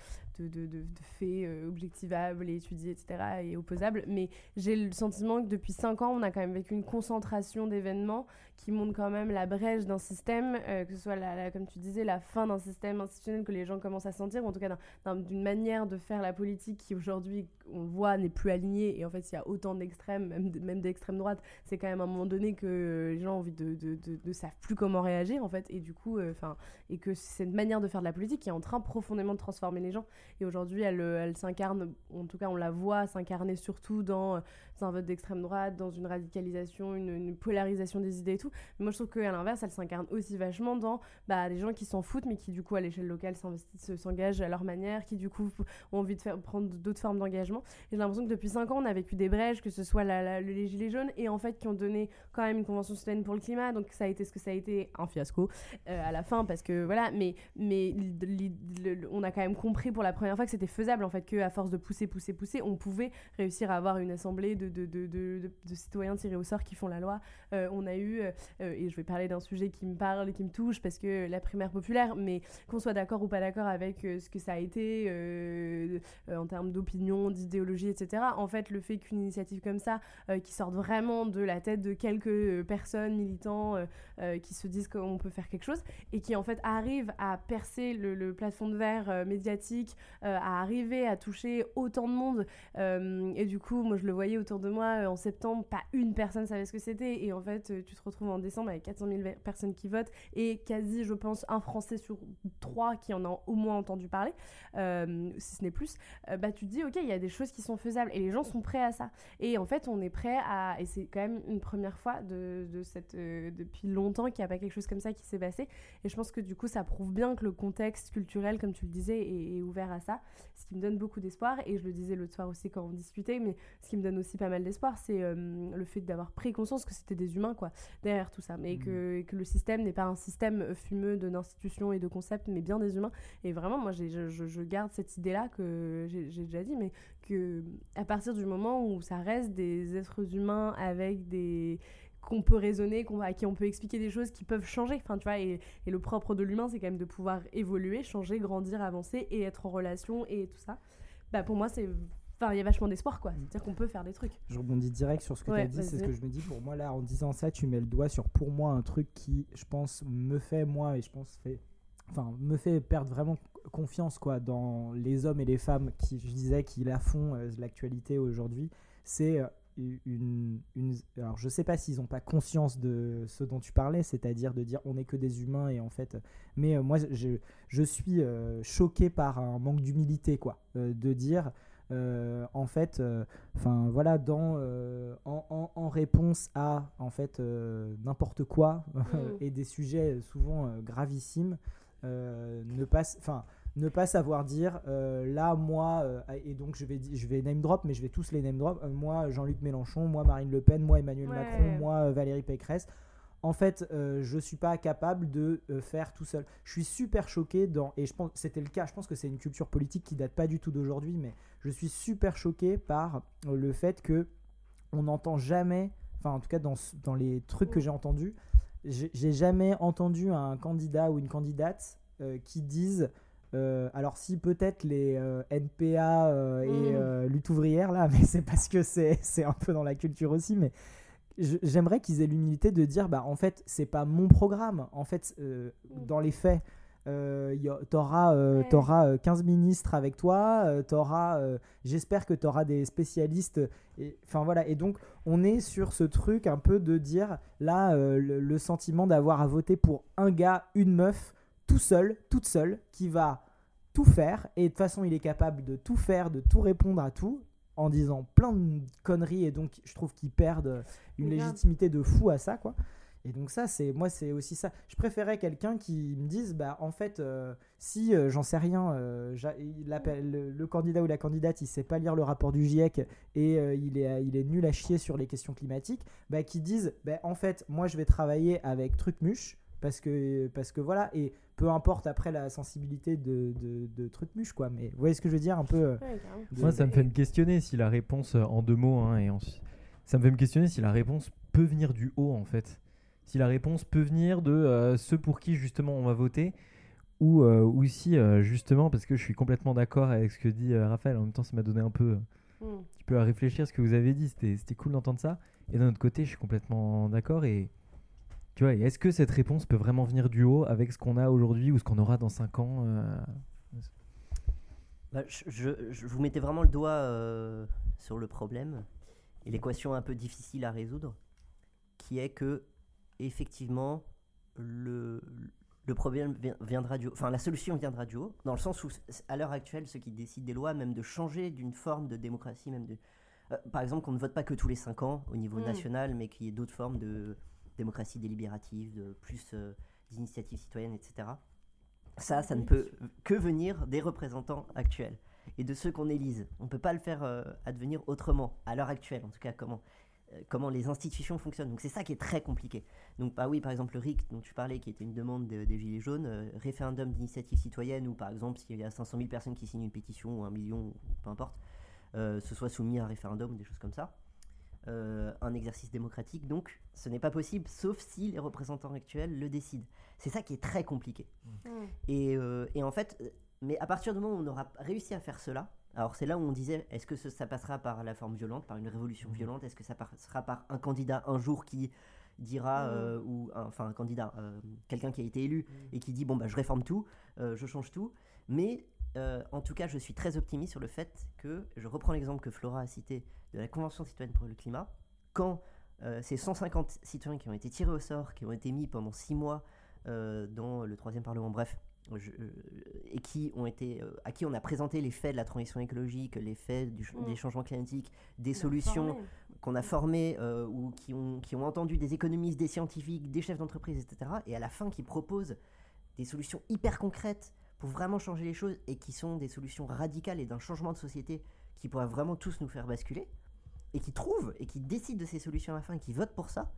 de, faits euh, objectivables et étudiés, etc., et opposables, mais j'ai le sentiment que depuis 5 ans, on a quand même vécu une concentration d'événements qui montrent quand même la brèche d'un système, euh, que ce soit, la, comme tu disais, la fin d'un système institutionnel que les gens commencent à sentir, ou en tout cas d'un- d'un- d'une manière de faire la politique qui aujourd'hui, on voit, n'est plus alignée, et en fait, il y a autant d'extrêmes, même, même d'extrême droite, c'est quand même à un moment donné que les gens ont envie de, de savent plus comment réagir, en fait, et du coup, euh, enfin, et que c'est une manière de faire de la politique qui est en train profondément de transformer les gens. Et aujourd'hui, elle, euh, elle s'incarne, en tout cas, on la voit s'incarner surtout dans, euh, un vote d'extrême droite, dans une radicalisation, une, polarisation des idées et tout. Mais moi, je trouve qu'à l'inverse, elle s'incarne aussi vachement dans bah, des gens qui s'en foutent, mais qui, du coup, à l'échelle locale, s'engagent à leur manière, qui, du coup, ont envie de prendre d'autres formes d'engagement. Et j'ai l'impression que depuis 5 ans, on a vécu des brèches, que ce soit la, la- le- les Gilets jaunes, et en fait, qui ont donné quand même une convention citoyenne pour le climat. Donc, ça a été ce que ça a été, un fiasco euh, à la fin, parce que voilà, mais, mais on a quand même compris pour la première fois que c'était faisable, en fait, qu'à force de pousser, pousser, pousser, on pouvait réussir à avoir une assemblée de, de, de, citoyens tirés au sort qui font la loi. Euh, on a eu, euh, euh, et je vais parler d'un sujet qui me parle, qui me touche, parce que la primaire populaire, mais qu'on soit d'accord ou pas d'accord avec ce que ça a été en termes d'opinion, d'idéologie, etc. En fait, le fait qu'une initiative comme ça, qui sorte vraiment de la tête de quelques personnes, militants, qui se disent qu'on peut faire quelque chose, et qui en fait arrive à percer le, plafond de verre médiatique, à arriver à toucher autant de monde. Euh, et du coup, moi je le voyais autour de moi euh, en septembre, pas une personne savait ce que c'était. Et en fait, euh, tu te retrouves en décembre avec 400 000 ver- personnes qui votent et quasi, je pense, un Français sur trois qui en a au moins entendu parler, euh, si ce n'est plus. Euh, bah, tu te dis, ok, il y a des choses qui sont faisables et les gens sont prêts à ça. Et en fait, on est prêt à. Et c'est quand même une première fois de, de cette, euh, depuis longtemps qu'il n'y a pas quelque chose comme ça qui s'est passé. Et je pense que du coup, ça prouve bien que le contexte culturel, comme tu le disais, est, est ouvert à ça. Ce qui me donne beaucoup d'espoir. Et je le disais l'autre soir aussi quand on discutait, mais ce qui me donne aussi pas mal d'espoir, c'est euh, le fait d'avoir pris conscience que c'était des humains, quoi, derrière tout ça. Mais que, que le système n'est pas un système fumeux de- d'institutions et de concepts, mais bien des humains. Et vraiment, moi, je, je- je garde cette idée-là que j'ai j'ai déjà dit, mais que à partir du moment où ça reste des êtres humains avec des qu'on peut raisonner, qu'on, à qui on peut expliquer des choses qui peuvent changer. Enfin, tu vois, et, et le propre de l'humain, c'est quand même de pouvoir évoluer, changer, grandir, avancer et être en relation et tout ça. Bah, pour moi, c'est. Enfin, il y a vachement d'espoir, quoi. C'est-à-dire qu'on peut faire des trucs. Je rebondis direct sur ce que Ouais, tu as dit, c'est ce que je me dis. Pour moi, là, en disant ça, tu mets le doigt sur, pour moi, un truc qui, je pense, me fait, moi, et je pense, fait, enfin, me fait perdre vraiment confiance, quoi, dans les hommes et les femmes qui, je disais, qui la font euh, l'actualité aujourd'hui. C'est euh, une, une. Alors, je sais pas s'ils n'ont pas conscience de ce dont tu parlais, c'est-à-dire de dire on n'est que des humains et en fait. Mais euh, moi, je, je suis euh, choqué par un manque d'humilité, quoi. euh, de dire. en fait, enfin voilà, dans, en, en- en réponse à en fait n'importe quoi et des sujets souvent gravissimes, ne pas, s- enfin ne pas savoir dire euh, là moi euh, et donc je vais je vais name drop mais je vais tous les name drop euh, moi Jean-Luc Mélenchon moi Marine Le Pen moi Emmanuel Ouais. Macron moi Valérie Pécresse en fait, je suis pas capable de faire tout seul. Je suis super choqué dans et je pense c'était le cas. Je pense que c'est une culture politique qui date pas du tout d'aujourd'hui, mais je suis super choqué par le fait que on n'entend jamais, enfin en tout cas dans, dans les trucs que j'ai entendus, j'ai jamais entendu un candidat ou une candidate qui disent euh, alors si peut-être les euh, NPA euh, et euh, lutte ouvrière là, mais c'est parce que c'est un peu dans la culture aussi, mais j'aimerais qu'ils aient l'humilité de dire bah en fait c'est pas mon programme. En fait euh, dans les faits t'auras Ouais. t'auras, euh, 15 ministres avec toi t'auras j'espère que t'auras des spécialistes et enfin voilà. Et donc on est sur ce truc un peu de dire là le, le sentiment d'avoir à voter pour un gars une meuf tout seul toute seule qui va tout faire. Et de toute façon il est capable de tout faire de tout répondre à tout en disant plein de conneries. Et donc je trouve qu'ils perdent une Mais grave. légitimité de fou à ça quoi. Et donc ça c'est moi c'est aussi ça. Je préférais quelqu'un qui me dise bah en fait euh, si euh, j'en sais rien euh, j'a- il appelle- le, le candidat ou la candidate il sait pas lire le rapport du GIEC et euh, il est il est nul à chier sur les questions climatiques bah qui disent bah en fait moi je vais travailler avec Trucmuche parce que parce que voilà. Et peu importe après la sensibilité de, de, de Trucmuche quoi mais vous voyez ce que je veux dire un peu euh, Ouais, carrément. de- Moi, ça me fait me questionner si la réponse, euh, en deux mots, hein, et ensuite- ça me fait me questionner si la réponse peut venir du haut, en fait. si la réponse peut venir de euh, ceux pour qui justement on va voter, ou, euh, ou si euh, justement, parce que je suis complètement d'accord avec ce que dit euh, Raphaël, en même temps ça m'a donné un peu, Mm. un petit peu à réfléchir ce que vous avez dit, c'était c'était cool d'entendre ça. Et d'un autre côté, je suis complètement d'accord. Et tu vois, et est-ce que cette réponse peut vraiment venir du haut avec ce qu'on a aujourd'hui ou ce qu'on aura dans 5 ans euh, Bah, je, je- je vous mettais vraiment le doigt euh, sur le problème et l'équation un peu difficile à résoudre, qui est que effectivement le, le problème vi- viendra du haut, enfin la solution viendra du haut, dans le sens où à l'heure actuelle ceux qui décident des lois, même de changer d'une forme de démocratie, même de, euh, par exemple qu'on ne vote pas que tous les 5 ans au niveau Mm. national, mais qu'il y ait d'autres formes de démocratie délibérative, de plus euh, d'initiatives citoyennes, etc. Ça, ça ne peut que venir des représentants actuels et de ceux qu'on élise. On ne peut pas le faire euh, advenir autrement, à l'heure actuelle, en tout cas, comment, euh, comment les institutions fonctionnent. Donc c'est ça qui est très compliqué. Donc bah oui, par exemple, le RIC dont tu parlais, qui était une demande de- des Gilets jaunes, euh, référendum d'initiative citoyenne, ou par exemple, s'il y a 500 000 personnes qui signent une pétition, ou un million, ou peu importe, ce soit soumis à un référendum, ou des choses comme ça. Euh, un exercice démocratique, donc ce n'est pas possible, sauf si les représentants actuels le décident. C'est ça qui est très compliqué. Mm. Et, euh, et en fait, euh, mais à partir du moment où on aura réussi à faire cela, alors c'est là où on disait, est-ce que ce- ça passera par la forme violente, par une révolution violente, est-ce que ça passera par un candidat un jour qui dira, euh, ou enfin un candidat, euh, quelqu'un qui a été élu et qui dit, bon bah je réforme tout, euh, je change tout, mais euh, en tout cas je suis très optimiste sur le fait que, je reprends l'exemple que Flora a cité de la Convention citoyenne pour le climat, quand euh, ces 150 citoyens qui ont été tirés au sort, qui ont été mis pendant 6 mois euh, dans le troisième parlement, bref, je- euh, et qui ont été, euh, à qui on a présenté les faits de la transition écologique, les faits du Mm. des changements climatiques, des solutions qu'on a formées euh, ou qui ont, qui ont entendu des économistes, des scientifiques, des chefs d'entreprise, etc. Et à la fin, qui proposent des solutions hyper concrètes pour vraiment changer les choses et qui sont des solutions radicales et d'un changement de société qui pourraient vraiment tous nous faire basculer et qui trouvent et qui décident de ces solutions à la fin et qui votent pour ça,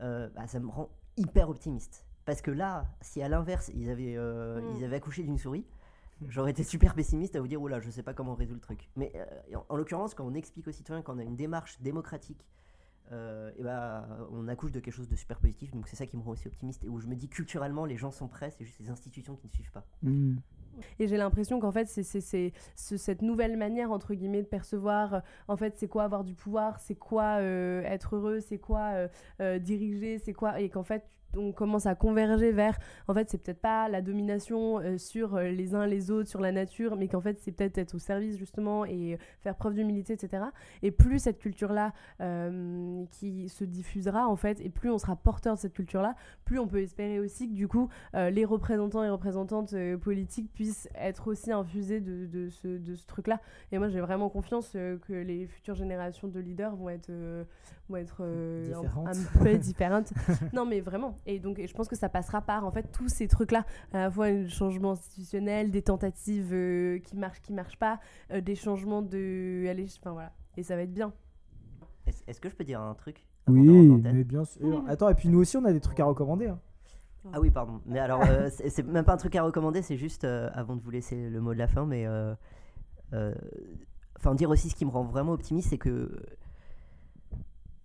euh, bah, ça me rend hyper optimiste. Parce que là, si à l'inverse, ils avaient, euh, Mm. ils avaient accouché d'une souris, j'aurais été super pessimiste à vous dire, là, je sais pas comment on résout le truc. Mais euh, en, en l'occurrence, quand on explique aux citoyens qu'on a une démarche démocratique, euh, et bah, on accouche de quelque chose de super positif. Donc c'est ça qui me rend aussi optimiste et où je me dis culturellement, les gens sont prêts, c'est juste les institutions qui ne suivent pas. Mm. Et j'ai l'impression qu'en fait, c'est c'est- c'est ce- cette nouvelle manière, entre guillemets, de percevoir, euh, en fait, c'est quoi avoir du pouvoir, c'est quoi euh, être heureux, c'est quoi euh, diriger, c'est quoi... Et qu'en fait, on commence à converger vers, en fait, c'est peut-être pas la domination euh, sur euh, les uns les autres, sur la nature, mais qu'en fait, c'est peut-être être au service, justement, et euh, faire preuve d'humilité, etc. Et plus cette culture-là qui se diffusera, en fait, et plus on sera porteur de cette culture-là, plus on peut espérer aussi que, du coup, les représentants et représentantes politiques puissent être aussi infusés de, de ce, de ce truc-là. Et moi, j'ai vraiment confiance que les futures générations de leaders vont être, vont être un, peu différentes. non, mais vraiment. Et donc, je pense que ça passera par, en fait, tous ces trucs-là. À la fois un changement institutionnel, des tentatives euh, qui marchent, qui marchent pas, euh, des changements de... Allez, enfin voilà. Et ça va être bien. Est-ce que je peux dire un truc Oui, mais bien sûr. Attends, et puis nous aussi, on a des trucs à recommander. hein. Ah oui, pardon. Mais alors, euh, c'est même pas un truc à recommander, c'est juste, euh, avant de vous laisser le mot de la fin, mais. euh, euh, Enfin, dire aussi ce qui me rend vraiment optimiste, c'est que.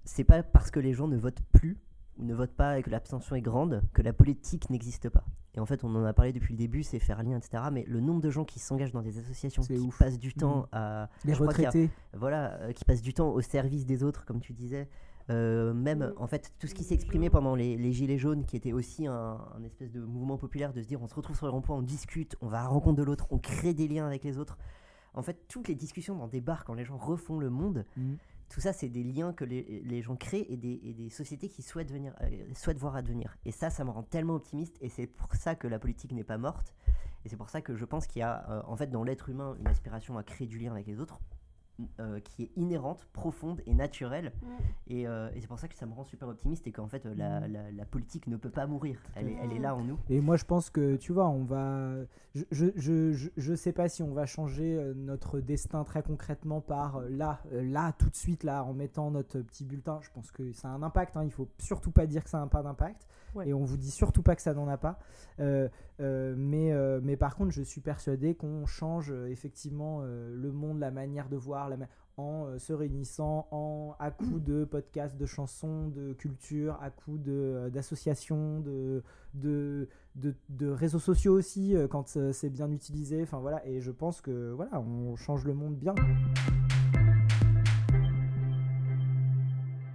C'est pas parce que les gens ne votent plus, ou ne votent pas et que l'abstention est grande, que la politique n'existe pas. Et en fait, on en a parlé depuis le début, c'est faire lien, etc. Mais le nombre de gens qui s'engagent dans des associations, qui ouf. passent du temps Mhm. à. Les a- retraités. voilà, euh, qui passent du temps au service des autres, comme tu disais. Euh, même, Mhm. en fait, tout ce qui s'est exprimé pendant les, les Gilets jaunes, qui était aussi un, un espèce de mouvement populaire de se dire on se retrouve sur les ronds-points, on discute, on va à la rencontre de l'autre, on crée des liens avec les autres. En fait, toutes les discussions dans des bars, quand les gens refont le monde, Mhm. Tout ça, c'est des liens que les, gens créent et des, et des sociétés qui souhaitent, venir, euh, souhaitent voir advenir. Et ça, ça me rend tellement optimiste et c'est pour ça que la politique n'est pas morte. Et c'est pour ça que je pense qu'il y a euh, en fait dans l'être humain une aspiration à créer du lien avec les autres euh, qui est inhérente, profonde et naturelle. Et, euh, et c'est pour ça que ça me rend super optimiste et qu'en fait euh, la, la- la politique ne peut pas mourir. Elle est, elle est là en nous. Et moi, je pense que, tu vois, on va. Je, je, je, je- je sais pas si on va changer notre destin très concrètement par là, là, tout de suite, là, en mettant notre petit bulletin. Je pense que ça a un impact. Hein. Il faut surtout pas dire que ça n'a pas d'impact. Et on vous dit surtout pas que ça n'en a pas. Euh, euh, mais, euh, mais par contre, je suis persuadé qu'on change effectivement le monde, la manière de voir. En se réunissant en, à coups de podcasts, de chansons, de culture, à de, euh, d'associations, de, de, de, de réseaux sociaux aussi, quand c'est bien utilisé. Enfin voilà, et je pense que voilà, on change le monde bien.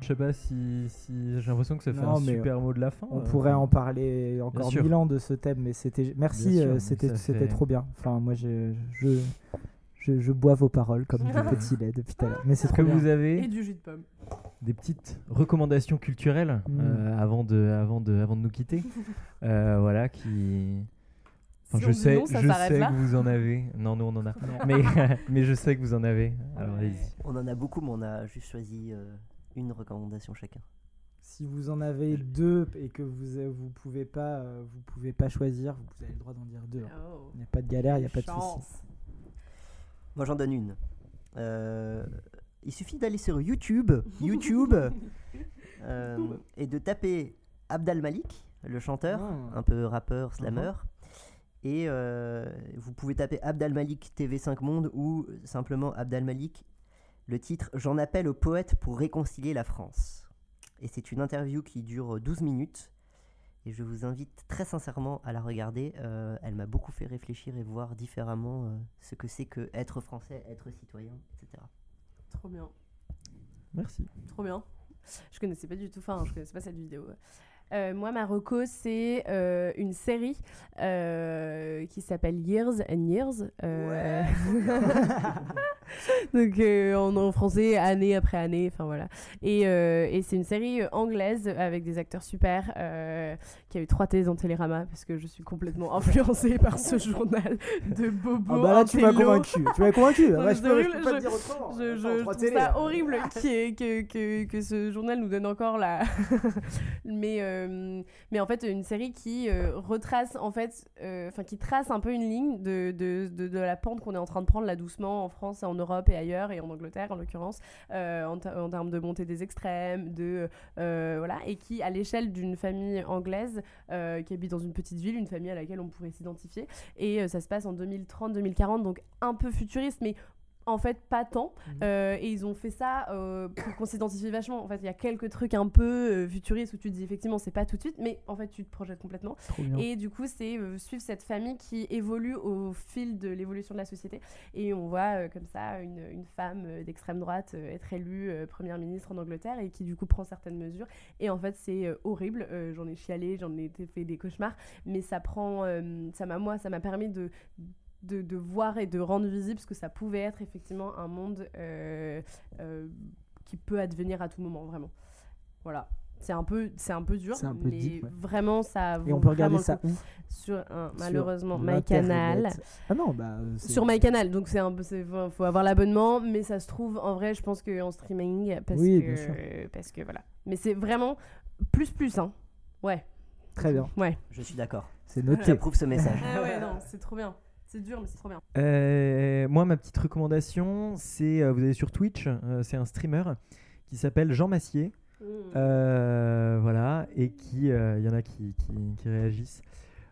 Je sais pas si, si j'ai l'impression que ça fait Non, un super mot de la fin. On euh, pourrait en parler encore mille ans de ce thème, mais c'était. Merci, euh, c'était c'était fait- trop bien. Enfin, moi, je, je, je, je bois vos paroles comme du petit lait depuis tout à l'heure. Mais c'est que bien. vous avez Et du jus de pomme. des petites recommandations culturelles Mm. euh, avant, de, avant, de, avant de nous quitter Euh, Voilà, qui. Enfin, Si je sais, non, ça je sais là que vous en avez. Non, nous on en a. Mais, mais je sais que vous en avez. Alors Ouais. On en a beaucoup, mais on a juste choisi euh, une recommandation chacun. Si vous en avez deux et que vous euh, vous pouvez pas euh, vous pouvez pas choisir, vous avez le droit d'en dire deux. hein. Oh. Il n'y a pas de galère, il n'y a pas de souci. Moi, j'en donne une. Euh, il suffit d'aller sur YouTube, YouTube, euh, et de taper Abdal Malik, le chanteur, Ah. un peu rappeur, slammer. Et euh, vous pouvez taper Abdal Malik TV5 Monde ou simplement Abdal Malik. Le titre J'en appelle au poète pour réconcilier la France. Et c'est une interview qui dure 12 minutes. Et je vous invite très sincèrement à la regarder. Euh, elle m'a beaucoup fait réfléchir et voir différemment euh, ce que c'est que être français, être citoyen, etc. Trop bien. Merci. Trop bien. Je connaissais pas du tout, enfin, je connaissais pas cette vidéo. Euh, moi, ma reco, c'est euh, une série euh, qui s'appelle Years and Years. Euh, Donc, en, en français, année après année, enfin voilà. Et, et c'est une série anglaise avec des acteurs super qui a eu trois thèses dans Télérama parce que je suis complètement influencée par ce journal de Bobo. Ah bah là tu m'as convaincu, tu m'as convaincu. Non, Ouais, je peux, je horrible, peux pas te je- dire autrement. Je, Attends, je trois trouve télés, ça horrible que, que, que ce journal nous donne encore la. mais, euh, mais en fait, une série qui euh, retrace, en fait, euh, enfin, qui trace un peu une ligne de, de, de, la pente qu'on est en train de prendre là doucement en France, en Europe et ailleurs, et en Angleterre en l'occurrence, en, en termes de montée des extrêmes, de. voilà, et qui, à l'échelle d'une famille anglaise qui habite dans une petite ville, une famille à laquelle on pourrait s'identifier, et ça se passe en 2030-2040, donc un peu futuriste, mais en fait pas tant. Mhm. Euh, et ils ont fait ça euh, pour qu'on s'identifie vachement. En fait, il y a quelques trucs un peu euh, futuristes où tu te dis effectivement c'est pas tout de suite, mais en fait tu te projettes complètement. Et du coup, c'est suivre cette famille qui évolue au fil de l'évolution de la société. Et on voit comme ça une, une femme d'extrême droite être élue première ministre en Angleterre et qui du coup prend certaines mesures. Et en fait, c'est horrible. J'en ai chialé, j'en ai fait des cauchemars, mais ça prend, ça m'a moi, ça m'a permis de de, de voir et de rendre visible ce que ça pouvait être effectivement un monde euh, euh, qui peut advenir à tout moment, vraiment. Voilà. C'est un peu, c'est un peu dur, C'est un peu mais deep, ouais. vraiment ça. Et on peut regarder ça où sur un, Sur malheureusement. MyCanal. Ah non, bah. Sur MyCanal, donc c'est un peu, c'est- faut faut avoir l'abonnement, mais ça se trouve en vrai, je pense qu'en streaming, parce Oui, que, bien sûr. parce que voilà. Mais c'est vraiment plus plus, hein. Ouais, Très bien, ouais. Je suis d'accord. c'est noté. J'approuve ce message. Ah ouais, non, c'est trop bien. C'est dur, mais c'est trop bien. Euh, moi, ma petite recommandation, c'est euh, vous allez sur Twitch, euh, c'est un streamer qui s'appelle Jean Massier. Euh, voilà, et qui, il y en a qui, qui- qui réagissent.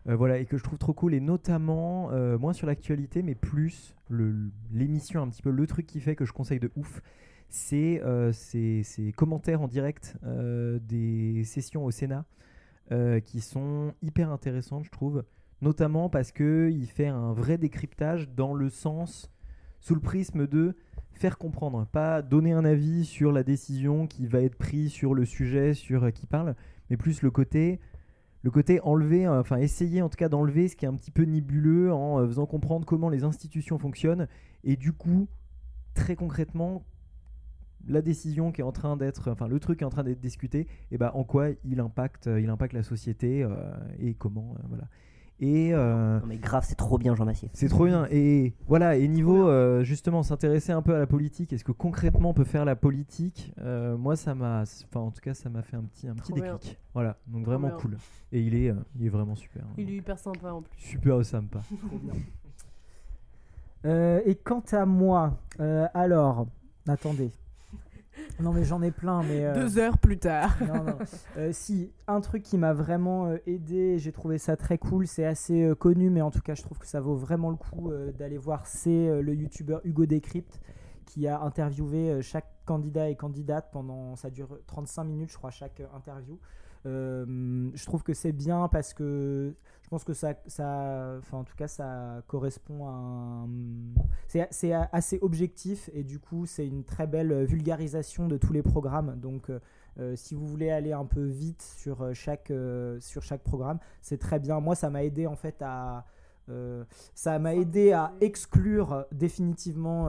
Voilà, et que je trouve trop cool, et notamment, moins sur l'actualité, mais plus l'émission, un petit peu le truc qui fait que je conseille de ouf, c'est ces, commentaires en direct des sessions au Sénat qui sont hyper intéressantes, je trouve, notamment parce qu'il fait un vrai décryptage dans le sens, sous le prisme de faire comprendre, pas donner un avis sur la décision qui va être prise sur le sujet sur euh, qui parle, mais plus le côté le côté enlever, euh, enfin essayer en tout cas d'enlever ce qui est un petit peu nébuleux en euh, faisant comprendre comment les institutions fonctionnent et du coup très concrètement la décision qui est en train d'être, enfin le truc qui est en train d'être discuté, et ben en quoi il impacte, il impacte la société et comment, voilà. Et euh, Non mais grave, c'est trop bien Jean Massier. c'est trop bien. Et voilà, et niveau euh, justement s'intéresser un peu à la politique, est-ce que concrètement on peut faire la politique? Euh, Moi, ça m'a, enfin en tout cas, ça m'a fait un petit, un petit Trop bien. déclic. Voilà, donc vraiment bien. cool. Et il est, euh, il est vraiment super. hein. Il est hyper sympa en plus. Super sympa. Euh, et quant à moi, euh, alors, attendez. Non mais j'en ai plein, mais... euh, Deux heures plus tard. non, non. Euh, si, un truc qui m'a vraiment euh, aidé, j'ai trouvé ça très cool, c'est assez connu, mais en tout cas je trouve que ça vaut vraiment le coup d'aller voir, c'est le youtubeur Hugo Décrypte qui a interviewé chaque candidat et candidate pendant. Ça dure 35 minutes, je crois, chaque interview. Euh, je trouve que c'est bien parce que je pense que ça, ça, enfin en tout cas ça correspond à un, c'est, assez objectif et du coup c'est une très belle vulgarisation de tous les programmes. Donc euh, euh, si vous voulez aller un peu vite sur chaque, euh, sur chaque programme, c'est très bien. Moi ça m'a aidé en fait à euh, ça m'a aidé à exclure définitivement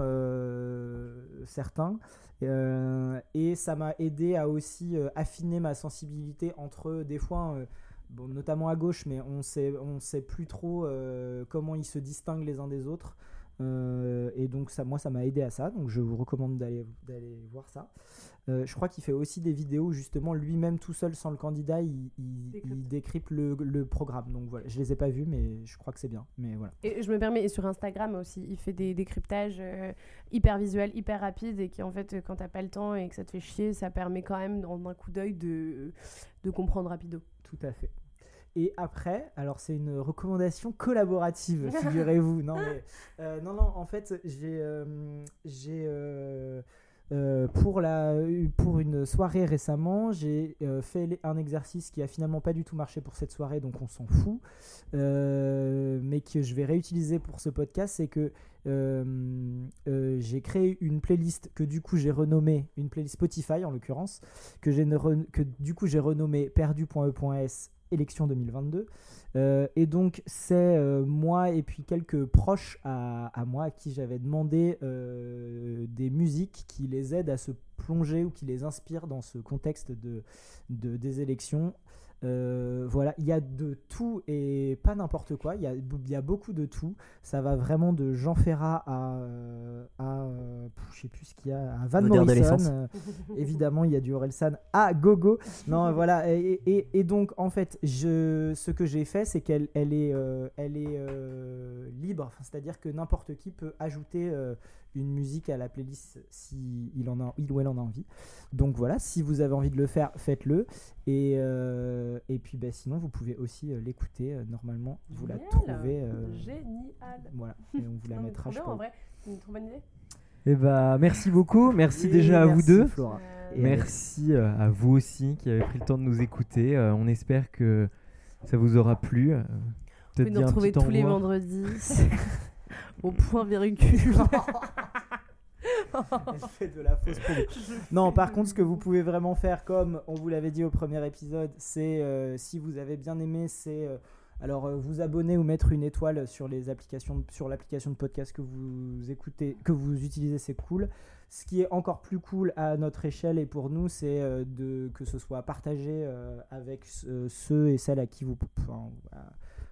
certains. Euh, et ça m'a aidé à aussi euh, affiner ma sensibilité entre des fois, euh, bon, notamment à gauche, mais on sait, on sait plus trop euh, comment ils se distinguent les uns des autres. Euh, et donc ça, moi, ça m'a aidé à ça. Donc je vous recommande d'aller voir ça. Euh, je crois qu'il fait aussi des vidéos justement lui-même tout seul sans le candidat, il, il- Décrypte. il décrypte le, le programme. Donc voilà, je les ai pas vus, mais je crois que c'est bien. Mais voilà. Et je me permets, et sur Instagram aussi, il fait des décryptages euh, hyper visuels, hyper rapides, et qui en fait, quand t'as pas le temps et que ça te fait chier, ça permet quand même, en un coup d'œil, de, de comprendre rapido. Tout à fait. Et après, alors c'est une recommandation collaborative, figurez-vous. Non, mais, euh, non, non, en fait, j'ai, euh, j'ai euh, euh, pour, la, pour une soirée récemment, j'ai euh, fait un exercice qui a finalement pas du tout marché pour cette soirée, donc on s'en fout, mais que je vais réutiliser pour ce podcast, c'est que j'ai créé une playlist que du coup j'ai renommée, une playlist Spotify en l'occurrence, que, que du coup j'ai renommé perdu.e.s élection 2022. Euh, et donc c'est euh, moi et puis quelques proches à, moi à qui j'avais demandé euh, des musiques qui les aident à se plonger ou qui les inspirent dans ce contexte de- des élections. Euh, voilà, il y a de tout et pas n'importe quoi. Il y a, il y a beaucoup de tout. Ça va vraiment de Jean Ferrat à, euh, à euh, je sais plus ce qu'il y a, à Van Odeur Morrison. euh, évidemment, il y a du Orelsan à gogo. Non, voilà. Et, et- et donc, en fait, je, ce que j'ai fait, c'est qu'elle elle est, euh, elle est euh, libre. Enfin, C'est-à-dire que n'importe qui peut ajouter euh, une musique à la playlist si il, en a, il ou elle en a envie. Donc voilà, si vous avez envie de le faire, faites-le. Et, euh, et puis, bah, sinon, vous pouvez aussi euh, l'écouter. euh, normalement, vous la trouvez. euh, Génial. voilà. Et on vous la Non, mettra. pense. en vrai, c'est une trop bonne idée. Eh bah, merci beaucoup. Merci Oui, déjà à vous deux. Flora. Euh, Et Merci à vous aussi qui avez pris le temps de nous écouter. Euh, on espère que ça vous aura plu. Euh, Vous pouvez Peut-être nous retrouver tous les vendredis au point virgule. Elle fait de la fausse. Non, par contre, ce que vous pouvez vraiment faire, comme on vous l'avait dit au premier épisode, c'est euh, si vous avez bien aimé, c'est euh, alors euh, vous abonner ou mettre une étoile sur les applications, sur l'application de podcast que vous écoutez, que vous utilisez, c'est cool. Ce qui est encore plus cool à notre échelle et pour nous, c'est euh, de que ce soit partagé euh, avec euh, ceux et celles à qui vous, enfin, voilà,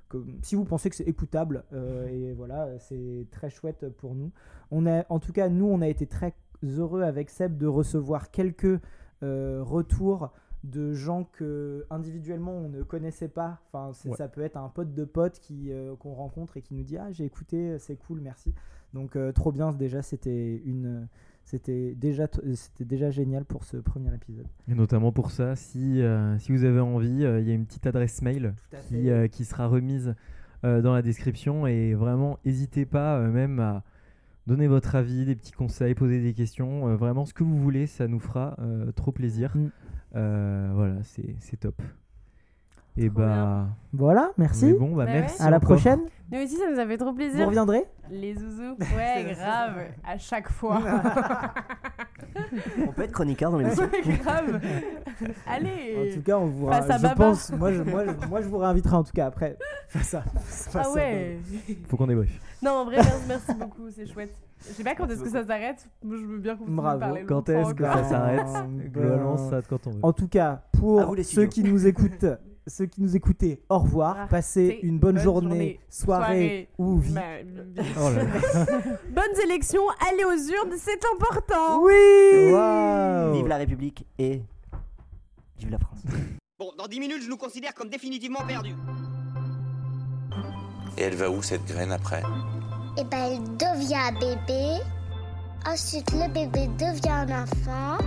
que- si vous pensez que c'est écoutable, euh, et voilà, c'est très chouette pour nous. On a, en tout cas, nous, on a été très heureux avec Seb de recevoir quelques euh, retours de gens que individuellement on ne connaissait pas. Enfin, Ouais. ça peut être un pote de pote qui euh, qu'on rencontre et qui nous dit ah j'ai écouté, c'est cool, merci. Donc euh, trop bien, déjà c'était une, c'était déjà, t- c'était déjà génial pour ce premier épisode. Et notamment pour ça, si, euh, si vous avez envie, euh, il y a une petite adresse mail qui, euh, qui sera remise euh, dans la description. Et vraiment, n'hésitez pas euh, même à donner votre avis, des petits conseils, poser des questions. Euh, vraiment, ce que vous voulez, ça nous fera euh, trop plaisir. Mm. Euh, voilà, c'est top. Et Trop bah, Voilà, merci. mais bon, bah, Bah ouais. merci. à la encore. prochaine. Nous aussi, ça nous a fait trop Vous plaisir. reviendrez Les zouzous. Ouais, grave. À chaque fois. On peut être chroniqueur dans l'émission. Ouais, grave. En Allez. tout cas, on vous Face à je Baba. pense, moi je, moi, je, moi, je vous réinviterai en tout cas après. Face à, face Ah à ouais. Faut qu'on débriefe. Non, en vrai, merci, beaucoup, c'est chouette. Je sais pas quand est-ce que ça s'arrête. Moi, je veux bien continuer Bravo. Quand est-ce que ça s'arrête Globalement, ça s'arrête quand on veut. En tout cas, À pour vous, ceux qui nous écoutent, ceux qui nous écoutaient, au revoir. Ah, Passez une bonne, bonne journée, journée, soirée, soirée, ou vie. Bah, Oh là là. Bonnes élections, allez aux urnes, c'est important. Oui Waouh Vive la République et vive la France. Bon, dans 10 minutes, je nous considère comme définitivement perdus. Et elle va où cette graine après? Et ben, elle devient bébé. Ensuite, le bébé devient un enfant.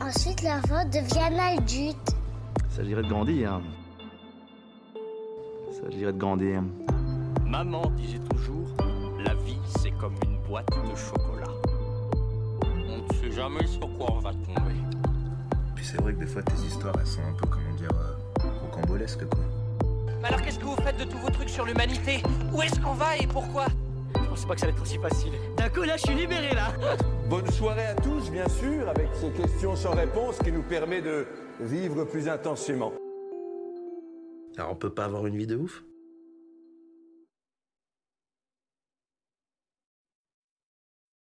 Ensuite, l'enfant devient un adulte. S'agirait de grandir. Il s'agirait de grandir. Maman disait toujours, la vie c'est comme une boîte de chocolat. On ne sait jamais sur quoi on va tomber. Puis c'est vrai que des fois tes histoires elles sont un peu, comment dire, euh, rocambolesques quoi. Mais alors qu'est-ce que vous faites de tous vos trucs sur l'humanité? Où est-ce qu'on va et pourquoi? Je pensais pas que ça allait être aussi facile. D'un coup là, je suis libéré là Bonne soirée à tous, bien sûr, avec ces questions sans réponse qui nous permet de vivre plus intensément. Alors on peut pas avoir une vie de ouf?